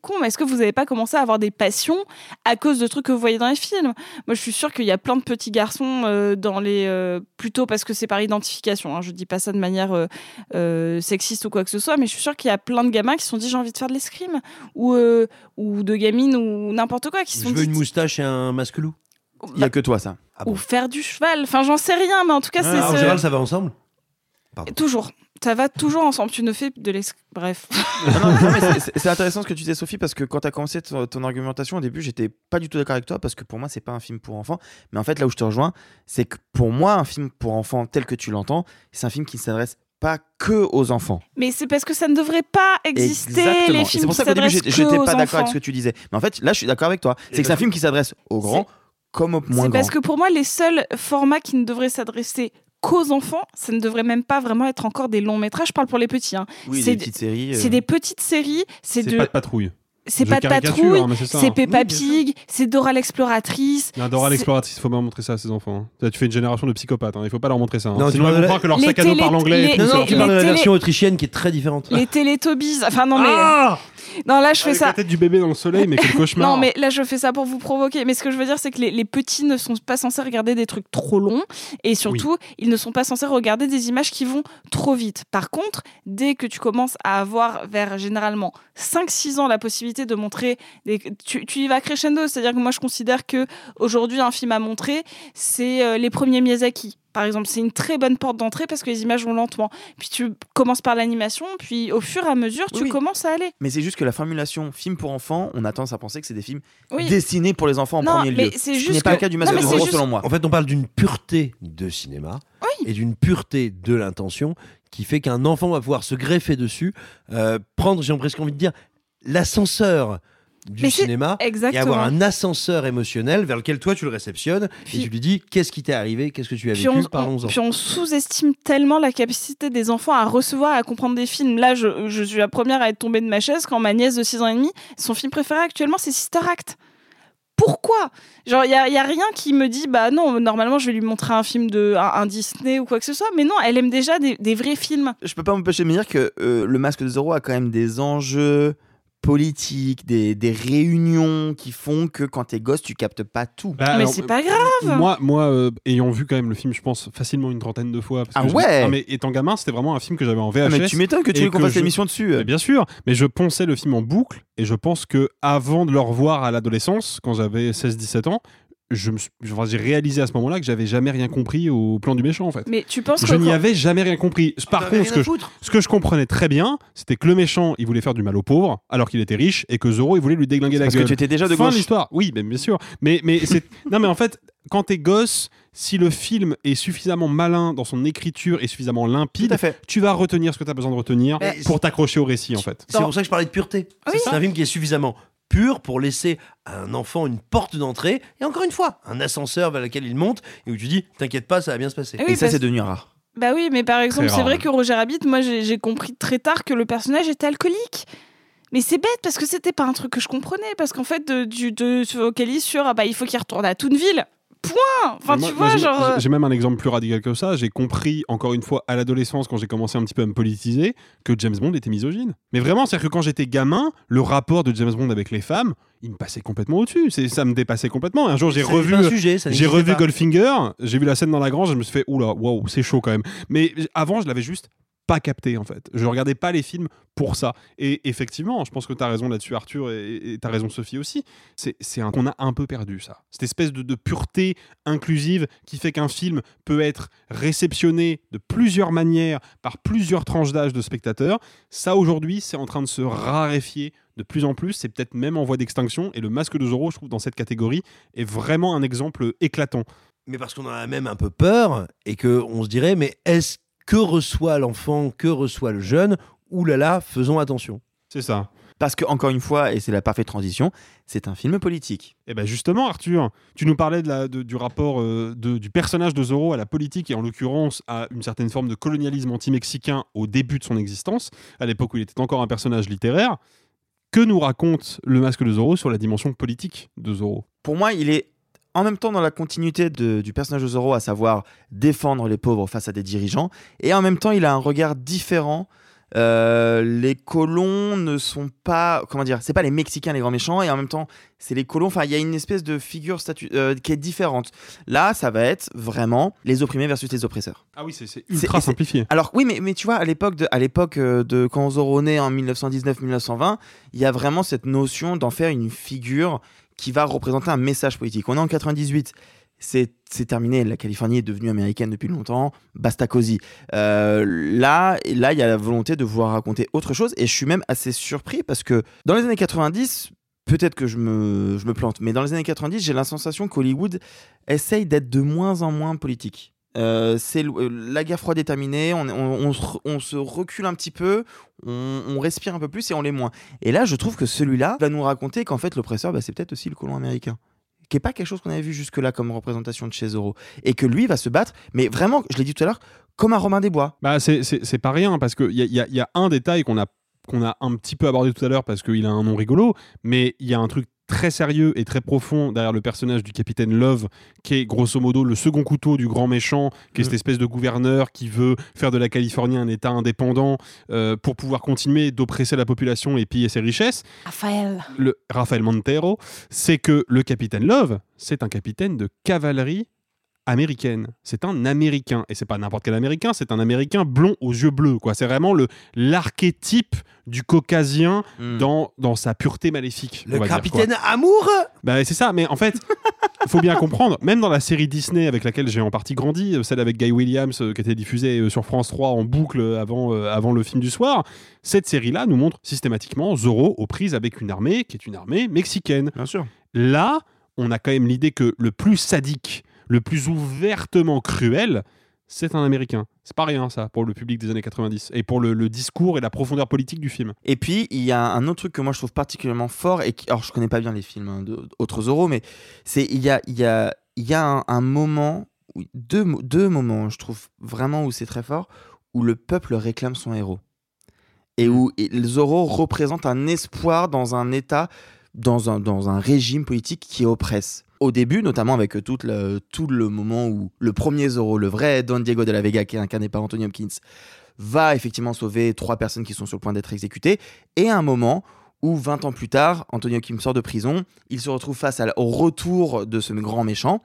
con, mais est-ce que vous n'avez pas commencé à avoir des passions à cause de trucs que vous voyez dans les films? Moi, je suis sûre qu'il y a plein de petits garçons euh, dans les. euh, plutôt parce que c'est par identification. Hein, je dis pas ça de manière euh, sexiste ou quoi que ce soit, mais je suis sûre qu'il y a plein de gamins qui se sont dit j'ai envie de faire de l'escrime ou, ou de gamines ou n'importe quoi qui se Je sont veux une moustache et un masque loup. Il y a que toi, ça. ou faire du cheval. Enfin, j'en sais rien, mais en tout cas, c'est Ah, en ce- général, ça va ensemble toujours. Ça va toujours ensemble. Tu ne fais de l'escrime. Bref. Ah c'est- c'est- c'est intéressant ce que tu disais, Sophie, parce que quand tu as commencé ton, ton argumentation au début, j'étais pas du tout d'accord avec toi, parce que pour moi, c'est pas un film pour enfants. Mais en fait, là où je te rejoins, c'est que pour moi, un film pour enfants tel que tu l'entends, c'est un film qui ne s'adresse pas que aux enfants. Mais c'est parce que ça ne devrait pas exister Exactement. les films C'est pour ça qu'au début, j'étais que j'étais aux pas d'accord avec ce que tu disais. Mais en fait, là, je suis d'accord avec toi. C'est que c'est un film qui s'adresse aux grands comme aux moins C'est grands. parce que pour moi, les seuls formats qui ne devraient s'adresser qu'aux enfants, ça ne devrait même pas vraiment être encore des longs métrages. Je parle pour les petits. hein. Oui, c'est des petites séries, euh. C'est des petites séries. C'est C'est de. pas de patrouille. C'est pas de patrouille, hein, c'est hein. Peppa Oui. Pig, c'est Dora l'exploratrice. Non, Dora l'exploratrice, faut pas montrer ça à ses enfants. hein. Là, Tu fais une génération de psychopathes, hein. il faut pas leur montrer ça. hein. Non, tu Sinon, ils parles vont de la- croire que leur Les sac à dos parle anglais. et tout Non, non, tu parles de la télé- version autrichienne qui est très différente. Les Teletubbies. Enfin, non, mais. Ah non, là, je fais ça. la tête du bébé dans le soleil, mais quel cauchemar. Non, mais là, je fais ça pour vous provoquer. Mais ce que je veux dire, c'est que les, les petits ne sont pas censés regarder des trucs trop longs. Et surtout, ils ne sont pas censés regarder des images qui vont trop vite. Par contre, dès que tu commences à avoir vers généralement 5-6 ans la possibilité de montrer. Des... Tu, tu y vas crescendo. C'est-à-dire que moi, je considère que aujourd'hui un film à montrer, c'est euh, les premiers Miyazaki. Par exemple, c'est une très bonne porte d'entrée parce que les images vont lentement. Puis tu commences par l'animation, puis au fur et à mesure, tu Oui, oui. commences à aller. Mais c'est juste que la formulation film pour enfants, on a tendance à penser que c'est des films Oui. destinés pour les enfants en Non, premier mais lieu. c'est Ce juste n'est pas que- le cas du Non, masque de juste- selon moi. En fait, on parle d'une pureté de cinéma et d'une pureté de l'intention qui fait qu'un enfant va pouvoir se greffer dessus, euh, prendre, j'ai presque envie de dire, l'ascenseur du Mais cinéma et avoir un ascenseur émotionnel vers lequel toi tu le réceptionnes et tu lui dis qu'est-ce qui t'est arrivé, qu'est-ce que tu as vécu, on, parlons-en. on- puis on sous-estime tellement la capacité des enfants à recevoir et à comprendre des films. Là, je, je suis la première à être tombée de ma chaise quand ma nièce de 6 ans et demi, son film préféré actuellement, c'est Sister Act. Pourquoi? Genre, il n'y a, y a rien qui me dit, bah non, normalement, je vais lui montrer un film de un, un Disney ou quoi que ce soit. Mais non, elle aime déjà des, des vrais films. Je peux pas m'empêcher de me dire que euh, le masque de Zorro a quand même des enjeux politiques, des, des réunions qui font que quand t'es gosse, tu captes pas tout. Bah, mais alors, c'est pas grave Moi, moi euh, ayant vu quand même le film, je pense facilement une trentaine de fois. parce que Ah je- ouais Non, mais étant gamin, c'était vraiment un film que j'avais en VHS. Ah, mais tu m'étonnes que tu veux qu'on fasse je- l'émission dessus. Mais bien sûr, mais je ponçais le film en boucle et je pense que avant de le revoir à l'adolescence, quand j'avais 16-17 ans, je me suis- enfin, j'ai réalisé à ce moment-là que j'avais jamais rien compris au plan du méchant en fait. Mais tu penses Je n'y avais jamais rien compris. Par contre, ce que, je, foutre. ce que je comprenais très bien, c'était que le méchant, il voulait faire du mal aux pauvres, alors qu'il était riche, et que Zoro, il voulait lui déglinguer la Parce gueule. que tu étais déjà de fin gauche. de l'histoire. Oui, mais bien sûr. Mais, mais c'est non, mais en fait, quand t'es gosse, si le film est suffisamment malin dans son écriture et suffisamment limpide, fait. tu vas retenir ce que tu as besoin de retenir Mais pour t'accrocher au récit, en fait. C'est pour ça que je parlais de pureté. Oui. C'est un film qui est suffisamment pur pour laisser à un enfant une porte d'entrée et encore une fois, un ascenseur vers lequel il monte et où tu dis t'inquiète pas, ça va bien se passer. Oui, Et ça, parce- c'est devenu rare. Bah oui, mais par exemple, c'est vrai même. que Roger Rabbit, moi j'ai compris très tard que le personnage était alcoolique. Mais c'est bête parce que c'était pas un truc que je comprenais. Parce qu'en fait, de- tu te focalises sur ah bah il faut qu'il retourne à Toonville. Point Enfin, Moi- tu vois, j'ai- genre. J'ai même un exemple plus radical que ça. J'ai compris, encore une fois, à l'adolescence, quand j'ai commencé un petit peu à me politiser, que James Bond était misogyne. Mais vraiment, c'est-à-dire que quand j'étais gamin, le rapport de James Bond avec les femmes, il me passait complètement au-dessus. C'est- Ça me dépassait complètement. Un jour, j'ai revu. un sujet, ça J'ai revu pas. Goldfinger, j'ai vu la scène dans la grange, je me suis fait, oula, waouh, c'est chaud quand même. Mais avant, je l'avais juste pas capté en fait. Je regardais pas les films pour ça. Et effectivement, je pense que tu as raison là-dessus, Arthur, et tu as raison, Sophie aussi. C'est qu'on a un peu perdu ça. Cette espèce de, pureté inclusive qui fait qu'un film peut être réceptionné de plusieurs manières par plusieurs tranches d'âge de spectateurs. Ça aujourd'hui, c'est en train de se raréfier de plus en plus. C'est peut-être même en voie d'extinction. Et le Masque de Zorro, je trouve, dans cette catégorie, est vraiment un exemple éclatant. Mais parce qu'on en a même un peu peur et que on se dirait mais est-ce que reçoit l'enfant, que reçoit le jeune Ouh là là, faisons attention. C'est ça. Parce que, encore une fois, et c'est la parfaite transition, c'est un film politique. Et ben justement, Arthur, tu nous parlais de la, de- du rapport euh, de- du personnage de Zorro à la politique et en l'occurrence à une certaine forme de colonialisme anti-mexicain au début de son existence, à l'époque où il était encore un personnage littéraire. Que nous raconte le masque de Zorro sur la dimension politique de Zorro? Pour moi, il est en même temps dans la continuité de- du personnage de Zorro, à savoir défendre les pauvres face à des dirigeants, et en même temps, il a un regard différent. Euh, les colons ne sont pas, comment dire, c'est pas les Mexicains les grands méchants, et en même temps, c'est les colons. Enfin, il y a une espèce de figure euh, qui est différente. Là, ça va être vraiment les opprimés versus les oppresseurs. Ah oui, c'est C'est- ultra simplifié. Alors oui, mais, mais tu vois, à l'époque de, à l'époque euh, de quand Zorro naît en 1919-1920, il y a vraiment cette notion d'en faire une figure qui va représenter un message politique. On est en 98. C'est, terminé, la Californie est devenue américaine depuis longtemps, basta cosy. Euh, là, là, il y a la volonté de vouloir raconter autre chose, et je suis même assez surpris parce que dans les années 90, peut-être que je me, je me plante, mais dans les années 90, j'ai la sensation qu'Hollywood essaye d'être de moins en moins politique. Euh, c'est la guerre froide est terminée, on, on- se, recule un petit peu, on, respire un peu plus et on l'est moins. Et là, je trouve que celui-là va nous raconter qu'en fait, l'oppresseur, bah, c'est peut-être aussi le colon américain. Qui est pas quelque chose qu'on avait vu jusque-là comme représentation de chez. Et que lui va se battre, mais vraiment, je l'ai dit tout à l'heure, comme un Romain des Bois. Bah, c'est- pas rien parce qu'il y a, y a- y a un détail qu'on n'a qu'on a un petit peu abordé tout à l'heure parce qu'il a un nom rigolo, mais il y a un truc très sérieux et très profond derrière le personnage du capitaine Love, qui est grosso modo le second couteau du grand méchant, qui est cette espèce de gouverneur qui veut faire de la Californie un État indépendant euh, pour pouvoir continuer d'oppresser la population et piller ses richesses. Raphaël. Le Rafael Montero, c'est que le capitaine Love, c'est un capitaine de cavalerie américaine. C'est un américain et c'est pas n'importe quel américain, c'est un américain blond aux yeux bleus quoi. C'est vraiment le l'archétype du caucasien Hmm. dans, dans sa pureté maléfique. Le on va dire, capitaine quoi. Amour Bah, c'est ça, mais en fait, il faut bien comprendre, même dans la série Disney avec laquelle j'ai en partie grandi, euh, celle avec Guy Williams euh, qui était diffusée euh, sur France 3 en boucle avant, euh, avant le film du soir, cette série-là nous montre systématiquement Zorro aux prises avec une armée qui est une armée mexicaine. Bien sûr. Là, on a quand même l'idée que le plus sadique, le plus ouvertement cruel, c'est un Américain. C'est pas rien ça pour le public des années 90 et pour le, le discours et la profondeur politique du film. Et puis, il y a un autre truc que moi je trouve particulièrement fort, et qui, alors je connais pas bien les films hein, d'autres Zorro, mais c'est il y a, il y a, il y a un, un moment, deux, deux moments, je trouve vraiment où c'est très fort, où le peuple réclame son héros. Et où et Zorro représente un espoir dans un État, dans un, dans un régime politique qui oppresse. Au début, notamment avec tout le, tout le moment où le premier Zorro, le vrai Don Diego de la Vega, qui est incarné par Anthony Hopkins, va effectivement sauver trois personnes qui sont sur le point d'être exécutées. Et à un moment où, 20 ans plus tard, Anthony Hopkins sort de prison, il se retrouve face à au retour de ce grand méchant,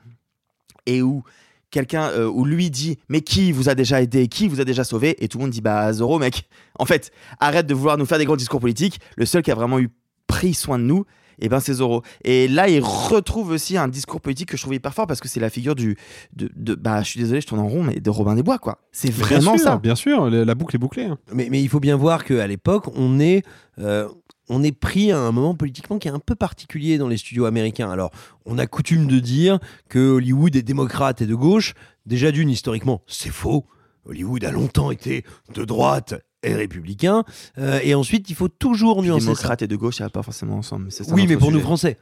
et où quelqu'un, euh, où lui dit Mais qui vous a déjà aidé? Qui vous a déjà sauvé? Et tout le monde dit Bah, Zorro, mec. En fait, arrête de vouloir nous faire des grands discours politiques. Le seul qui a vraiment eu pris soin de nous, et ben c'est Zorro. Et là, il retrouve aussi un discours politique que je trouve hyper fort parce que c'est la figure du. De, de- bah, je suis désolé, je tourne en rond, mais de Robin des Bois, quoi. C'est Bien vraiment sûr, ça. Bien sûr, la la boucle est bouclée. hein. Mais, mais il faut bien voir qu'à l'époque, on est, euh, on est pris à un moment politiquement qui est un peu particulier dans les studios américains. Alors, on a coutume de dire que Hollywood est démocrate et de gauche. Déjà d'une, historiquement, c'est faux. Hollywood a longtemps été de droite et républicain. Euh, et ensuite, il faut toujours nuancer. Démocrate et de gauche, ça va pas forcément ensemble. Oui, mais pour nous français.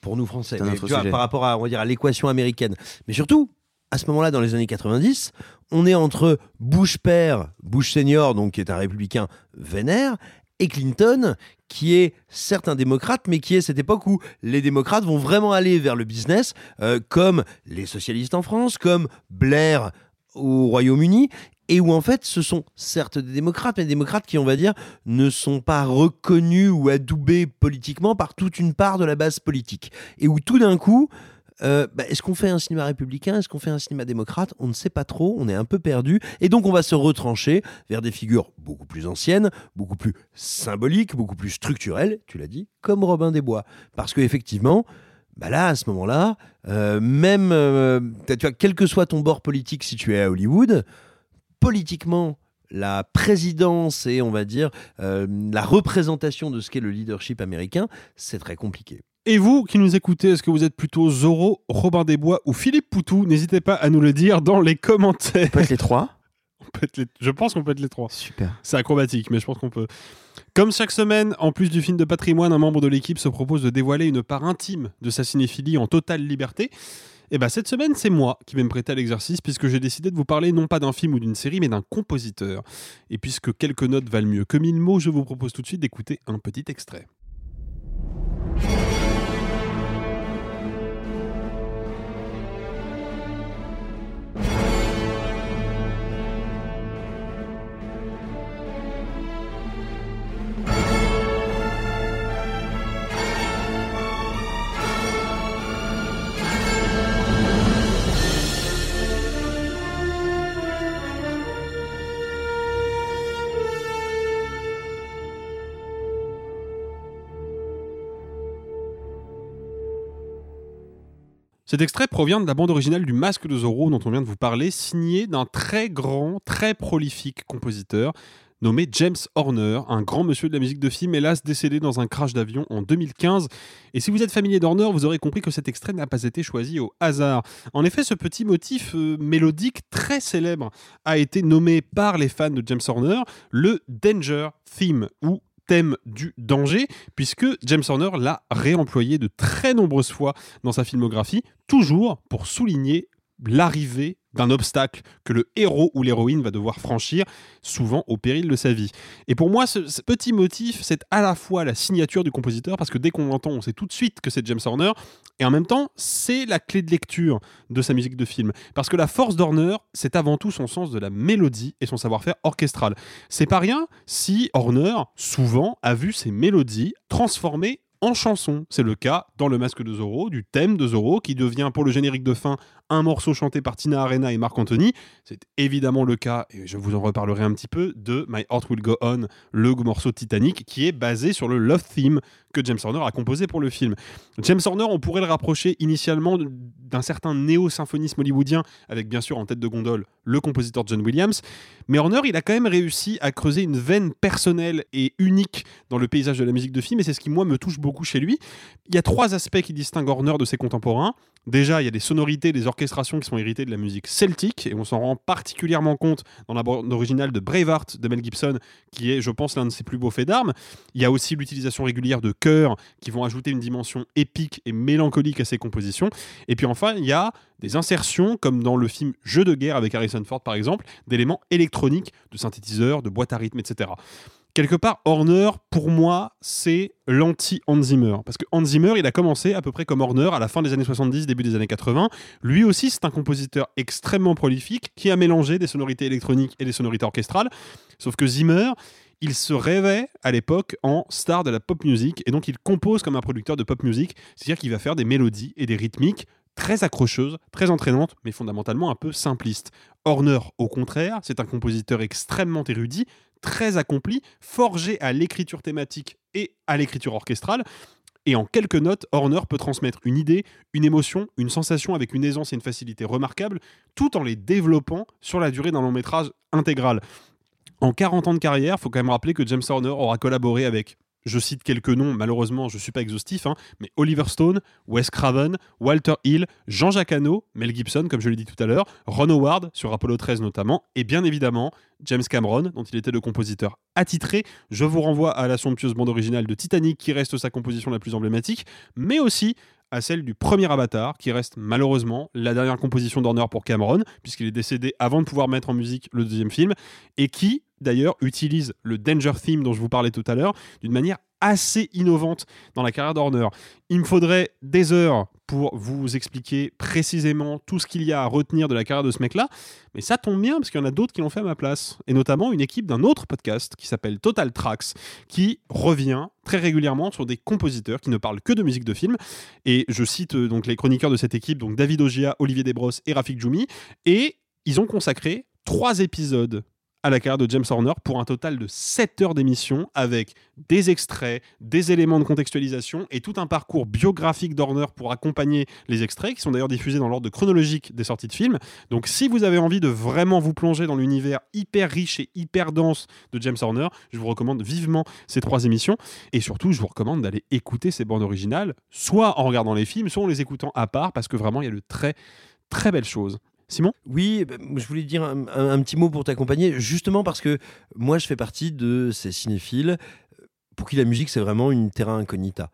Pour nous français. Mais tu vois, par rapport à, on va dire, à l'équation américaine. Mais surtout, à ce moment-là, dans les années 90, on est entre Bush père, Bush senior, donc qui est un républicain vénère, et Clinton, qui est certes un démocrate, mais qui est cette époque où les démocrates vont vraiment aller vers le business, euh, comme les socialistes en France, comme Blair au Royaume-Uni, et où en fait ce sont certes des démocrates, mais des démocrates qui, on va dire, ne sont pas reconnus ou adoubés politiquement par toute une part de la base politique. Et où tout d'un coup, euh, bah, est-ce qu'on fait un cinéma républicain? Est-ce qu'on fait un cinéma démocrate? On ne sait pas trop, on est un peu perdu. Et donc on va se retrancher vers des figures beaucoup plus anciennes, beaucoup plus symboliques, beaucoup plus structurelles, tu l'as dit, comme Robin des Bois. Parce qu'effectivement, bah là, à ce moment-là, euh, même, euh, tu vois, quel que soit ton bord politique si tu es à Hollywood, politiquement, la présidence et, on va dire, euh, la représentation de ce qu'est le leadership américain, c'est très compliqué. Et vous qui nous écoutez, est-ce que vous êtes plutôt Zorro, Robin des Bois ou Philippe Poutou? N'hésitez pas à nous le dire dans les commentaires. peut être les trois On peut être les- Je pense qu'on peut être les trois. Super. C'est acrobatique, mais je pense qu'on peut. Comme chaque semaine, en plus du film de patrimoine, un membre de l'équipe se propose de dévoiler une part intime de sa cinéphilie en totale liberté. Et bah cette semaine, c'est moi qui vais me prêter à l'exercice puisque j'ai décidé de vous parler non pas d'un film ou d'une série, mais d'un compositeur. Et puisque quelques notes valent mieux que mille mots, je vous propose tout de suite d'écouter un petit extrait. Cet extrait provient de la bande originale du Masque de Zorro dont on vient de vous parler, signée d'un très grand, très prolifique compositeur nommé James Horner, un grand monsieur de la musique de film, hélas décédé dans un crash d'avion en 2015. Et si vous êtes familier d'Horner, vous aurez compris que cet extrait n'a pas été choisi au hasard. En effet, ce petit motif euh, mélodique très célèbre a été nommé par les fans de James Horner le Danger Theme, ou thème du danger, puisque James Horner l'a réemployé de très nombreuses fois dans sa filmographie, toujours pour souligner l'arrivée d'un obstacle que le héros ou l'héroïne va devoir franchir, souvent au péril de sa vie. Et pour moi, ce, petit motif, c'est à la fois la signature du compositeur, parce que dès qu'on l'entend, on sait tout de suite que c'est James Horner, et en même temps, c'est la clé de lecture de sa musique de film. Parce que la force d'Horner, c'est avant tout son sens de la mélodie et son savoir-faire orchestral. C'est pas rien si Horner, souvent, a vu ses mélodies transformées en chansons. C'est le cas dans Le Masque de Zorro, du thème de Zorro, qui devient pour le générique de fin un morceau chanté par Tina Arena et Marc Anthony. C'est évidemment le cas, et je vous en reparlerai un petit peu, de My Heart Will Go On, le morceau Titanic, qui est basé sur le Love Theme que James Horner a composé pour le film. James Horner, on pourrait le rapprocher initialement d'un certain néo-symphonisme hollywoodien, avec bien sûr en tête de gondole le compositeur John Williams. Mais Horner, il a quand même réussi à creuser une veine personnelle et unique dans le paysage de la musique de film, et c'est ce qui, moi, me touche beaucoup chez lui. Il y a trois aspects qui distinguent Horner de ses contemporains. Déjà, il y a des sonorités, des orchestrations qui sont héritées de la musique celtique, et on s'en rend particulièrement compte dans la bande originale de Braveheart de Mel Gibson, qui est, je pense, l'un de ses plus beaux faits d'armes. Il y a aussi l'utilisation régulière de chœurs qui vont ajouter une dimension épique et mélancolique à ses compositions. Et puis enfin, il y a des insertions, comme dans le film Jeu de guerre avec Harrison Ford par exemple, d'éléments électroniques, de synthétiseurs, de boîtes à rythme, etc. Quelque part, Horner, pour moi, c'est l'anti-Hans Zimmer. Parce que Hans Zimmer, il a commencé à peu près comme Horner à la fin des années 70, début des années 80. Lui aussi, c'est un compositeur extrêmement prolifique qui a mélangé des sonorités électroniques et des sonorités orchestrales. Sauf que Zimmer, il se rêvait à l'époque en star de la pop music et donc il compose comme un producteur de pop music, c'est-à-dire qu'il va faire des mélodies et des rythmiques très accrocheuses, très entraînantes, mais fondamentalement un peu simplistes. Horner, au contraire, c'est un compositeur extrêmement érudit, très accompli, forgé à l'écriture thématique et à l'écriture orchestrale. Et en quelques notes, Horner peut transmettre une idée, une émotion, une sensation avec une aisance et une facilité remarquables, tout en les développant sur la durée d'un long métrage intégral. En 40 ans de carrière, il faut quand même rappeler que James Horner aura collaboré avec je cite quelques noms, malheureusement je ne suis pas exhaustif, hein, mais Oliver Stone, Wes Craven, Walter Hill, Jean-Jacques Hano, Mel Gibson, comme je l'ai dit tout à l'heure, Ron Howard, sur Apollo 13 notamment, et bien évidemment James Cameron, dont il était le compositeur attitré. Je vous renvoie à la somptueuse bande originale de Titanic, qui reste sa composition la plus emblématique, mais aussi à celle du premier Avatar, qui reste malheureusement la dernière composition d'Horner pour Cameron, puisqu'il est décédé avant de pouvoir mettre en musique le deuxième film, et qui, d'ailleurs, utilise le Danger Theme dont je vous parlais tout à l'heure d'une manière assez innovante dans la carrière d'Horner. Il me faudrait des heures pour vous expliquer précisément tout ce qu'il y a à retenir de la carrière de ce mec-là, mais ça tombe bien parce qu'il y en a d'autres qui l'ont fait à ma place, et notamment une équipe d'un autre podcast qui s'appelle Total Tracks, qui revient très régulièrement sur des compositeurs qui ne parlent que de musique de film, et je cite euh, donc les chroniqueurs de cette équipe, donc David Ogia, Olivier Desbrosses et Rafik Djoumi, et ils ont consacré trois épisodes à la carrière de James Horner pour un total de 7 heures d'émission avec des extraits, des éléments de contextualisation et tout un parcours biographique d'Horner pour accompagner les extraits qui sont d'ailleurs diffusés dans l'ordre chronologique des sorties de films. Donc si vous avez envie de vraiment vous plonger dans l'univers hyper riche et hyper dense de James Horner, je vous recommande vivement ces trois émissions et surtout je vous recommande d'aller écouter ces bandes originales soit en regardant les films, soit en les écoutant à part parce que vraiment il y a de très très belles choses. Simon? Oui, bah, je voulais dire un, petit mot pour t'accompagner, justement parce que moi je fais partie de ces cinéphiles pour qui la musique c'est vraiment une terra incognita.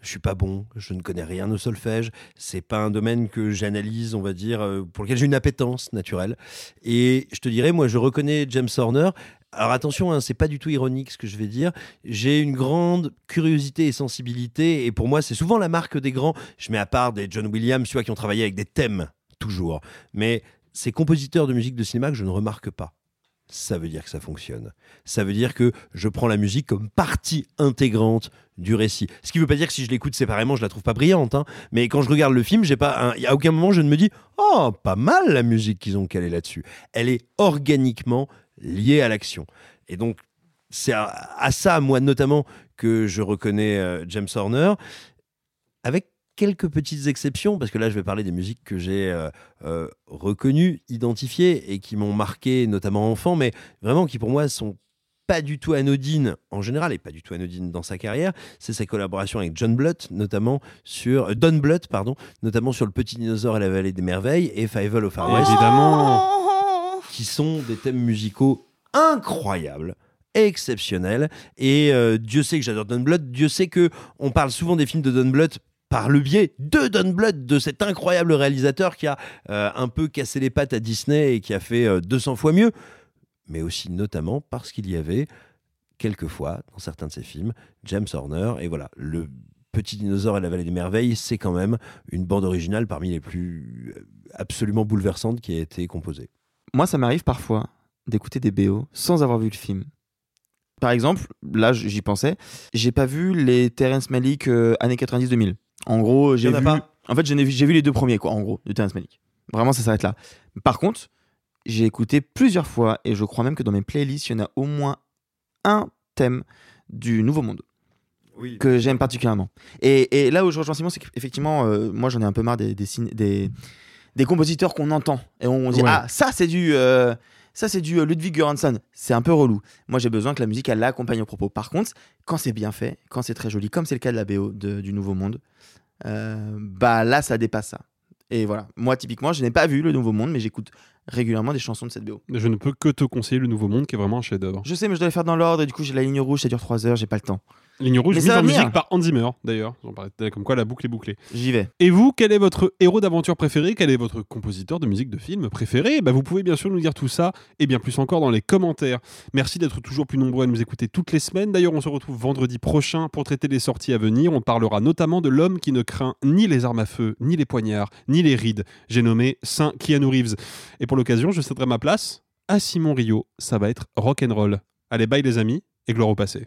Je suis pas bon, je ne connais rien au solfège, c'est pas un domaine que j'analyse, on va dire, pour lequel j'ai une appétence naturelle. Et je te dirais, moi je reconnais James Horner. Alors attention, hein, c'est pas du tout ironique ce que je vais dire. J'ai une grande curiosité et sensibilité, et pour moi c'est souvent la marque des grands. Je mets à part des John Williams, vois, qui ont travaillé avec des thèmes toujours. Mais ces compositeurs de musique de cinéma que je ne remarque pas, ça veut dire que ça fonctionne. Ça veut dire que je prends la musique comme partie intégrante du récit. Ce qui ne veut pas dire que si je l'écoute séparément, je la trouve pas brillante. Hein. Mais quand je regarde le film, j'ai pas, un... à aucun moment je ne me dis, oh, pas mal la musique qu'ils ont calée là-dessus. Elle est organiquement liée à l'action. Et donc c'est à, ça, moi notamment, que je reconnais euh, James Horner, avec quelques petites exceptions, parce que là je vais parler des musiques que j'ai euh, euh, reconnues, identifiées et qui m'ont marqué, notamment enfant, mais vraiment qui pour moi sont pas du tout anodines en général et pas du tout anodines dans sa carrière, c'est sa collaboration avec John Blutt, notamment sur euh, Don Blutt, pardon, notamment sur Le Petit Dinosaure et la Vallée des Merveilles et Fievel au Far West, évidemment, qui sont des thèmes musicaux incroyables exceptionnels. Et Dieu sait que j'adore Don Bluth. Dieu sait que on parle souvent des films de Don Bluth par le biais de Don Blood, de cet incroyable réalisateur qui a euh, un peu cassé les pattes à Disney et qui a fait euh, 200 fois mieux, mais aussi notamment parce qu'il y avait quelquefois dans certains de ses films James Horner et voilà le Petit dinosaure et la vallée des merveilles, c'est quand même une bande originale parmi les plus euh, absolument bouleversantes qui a été composée. Moi, ça m'arrive parfois d'écouter des BO sans avoir vu le film. Par exemple, là, j'y pensais, j'ai pas vu les Terrence Malick euh, années 90-2000. En gros, j'ai vu. pas En fait, vu- j'ai vu les deux premiers, quoi, en gros, de Terrence Malick. Vraiment, ça s'arrête là. Par contre, j'ai écouté plusieurs fois, et je crois même que dans mes playlists, il y en a au moins un thème du Nouveau Monde que j'aime particulièrement. Et, et là où je rejoins Simon, c'est qu'effectivement, euh, moi j'en ai un peu marre des, des, ciné- des, des compositeurs qu'on entend. Et on dit, Ouais. ah, ça c'est du, euh, ça, c'est du euh, Ludwig Göransson. C'est un peu relou. Moi j'ai besoin que la musique, elle l'accompagne au propos. Par contre, quand c'est bien fait, quand c'est très joli, comme c'est le cas de la BO de- du Nouveau Monde, euh, bah là ça dépasse ça. Et voilà, moi typiquement, je n'ai pas vu le Nouveau Monde, mais j'écoute régulièrement des chansons de cette BO. Je ne peux que te conseiller le Nouveau Monde qui est vraiment un chef-d'œuvre. Je sais, mais je dois les faire dans l'ordre, et du coup j'ai la ligne rouge, ça dure 3 heures, j'ai pas le temps. Ligne rouge, mise en musique par Hans Zimmer, d'ailleurs. Comme quoi la boucle est bouclée. J'y vais. Et vous, quel est votre héros d'aventure préféré? Quel est votre compositeur de musique de film préféré? Bah, Vous pouvez bien sûr nous dire tout ça et bien plus encore dans les commentaires. Merci d'être toujours plus nombreux à nous écouter toutes les semaines. D'ailleurs, on se retrouve vendredi prochain pour traiter les sorties à venir. On parlera notamment de l'homme qui ne craint ni les armes à feu, ni les poignards, ni les rides. J'ai nommé Saint Keanu Reeves. Et pour l'occasion, je céderai ma place à Simon Rio. Ça va être rock'n'roll. Allez, bye les amis et gloire au passé.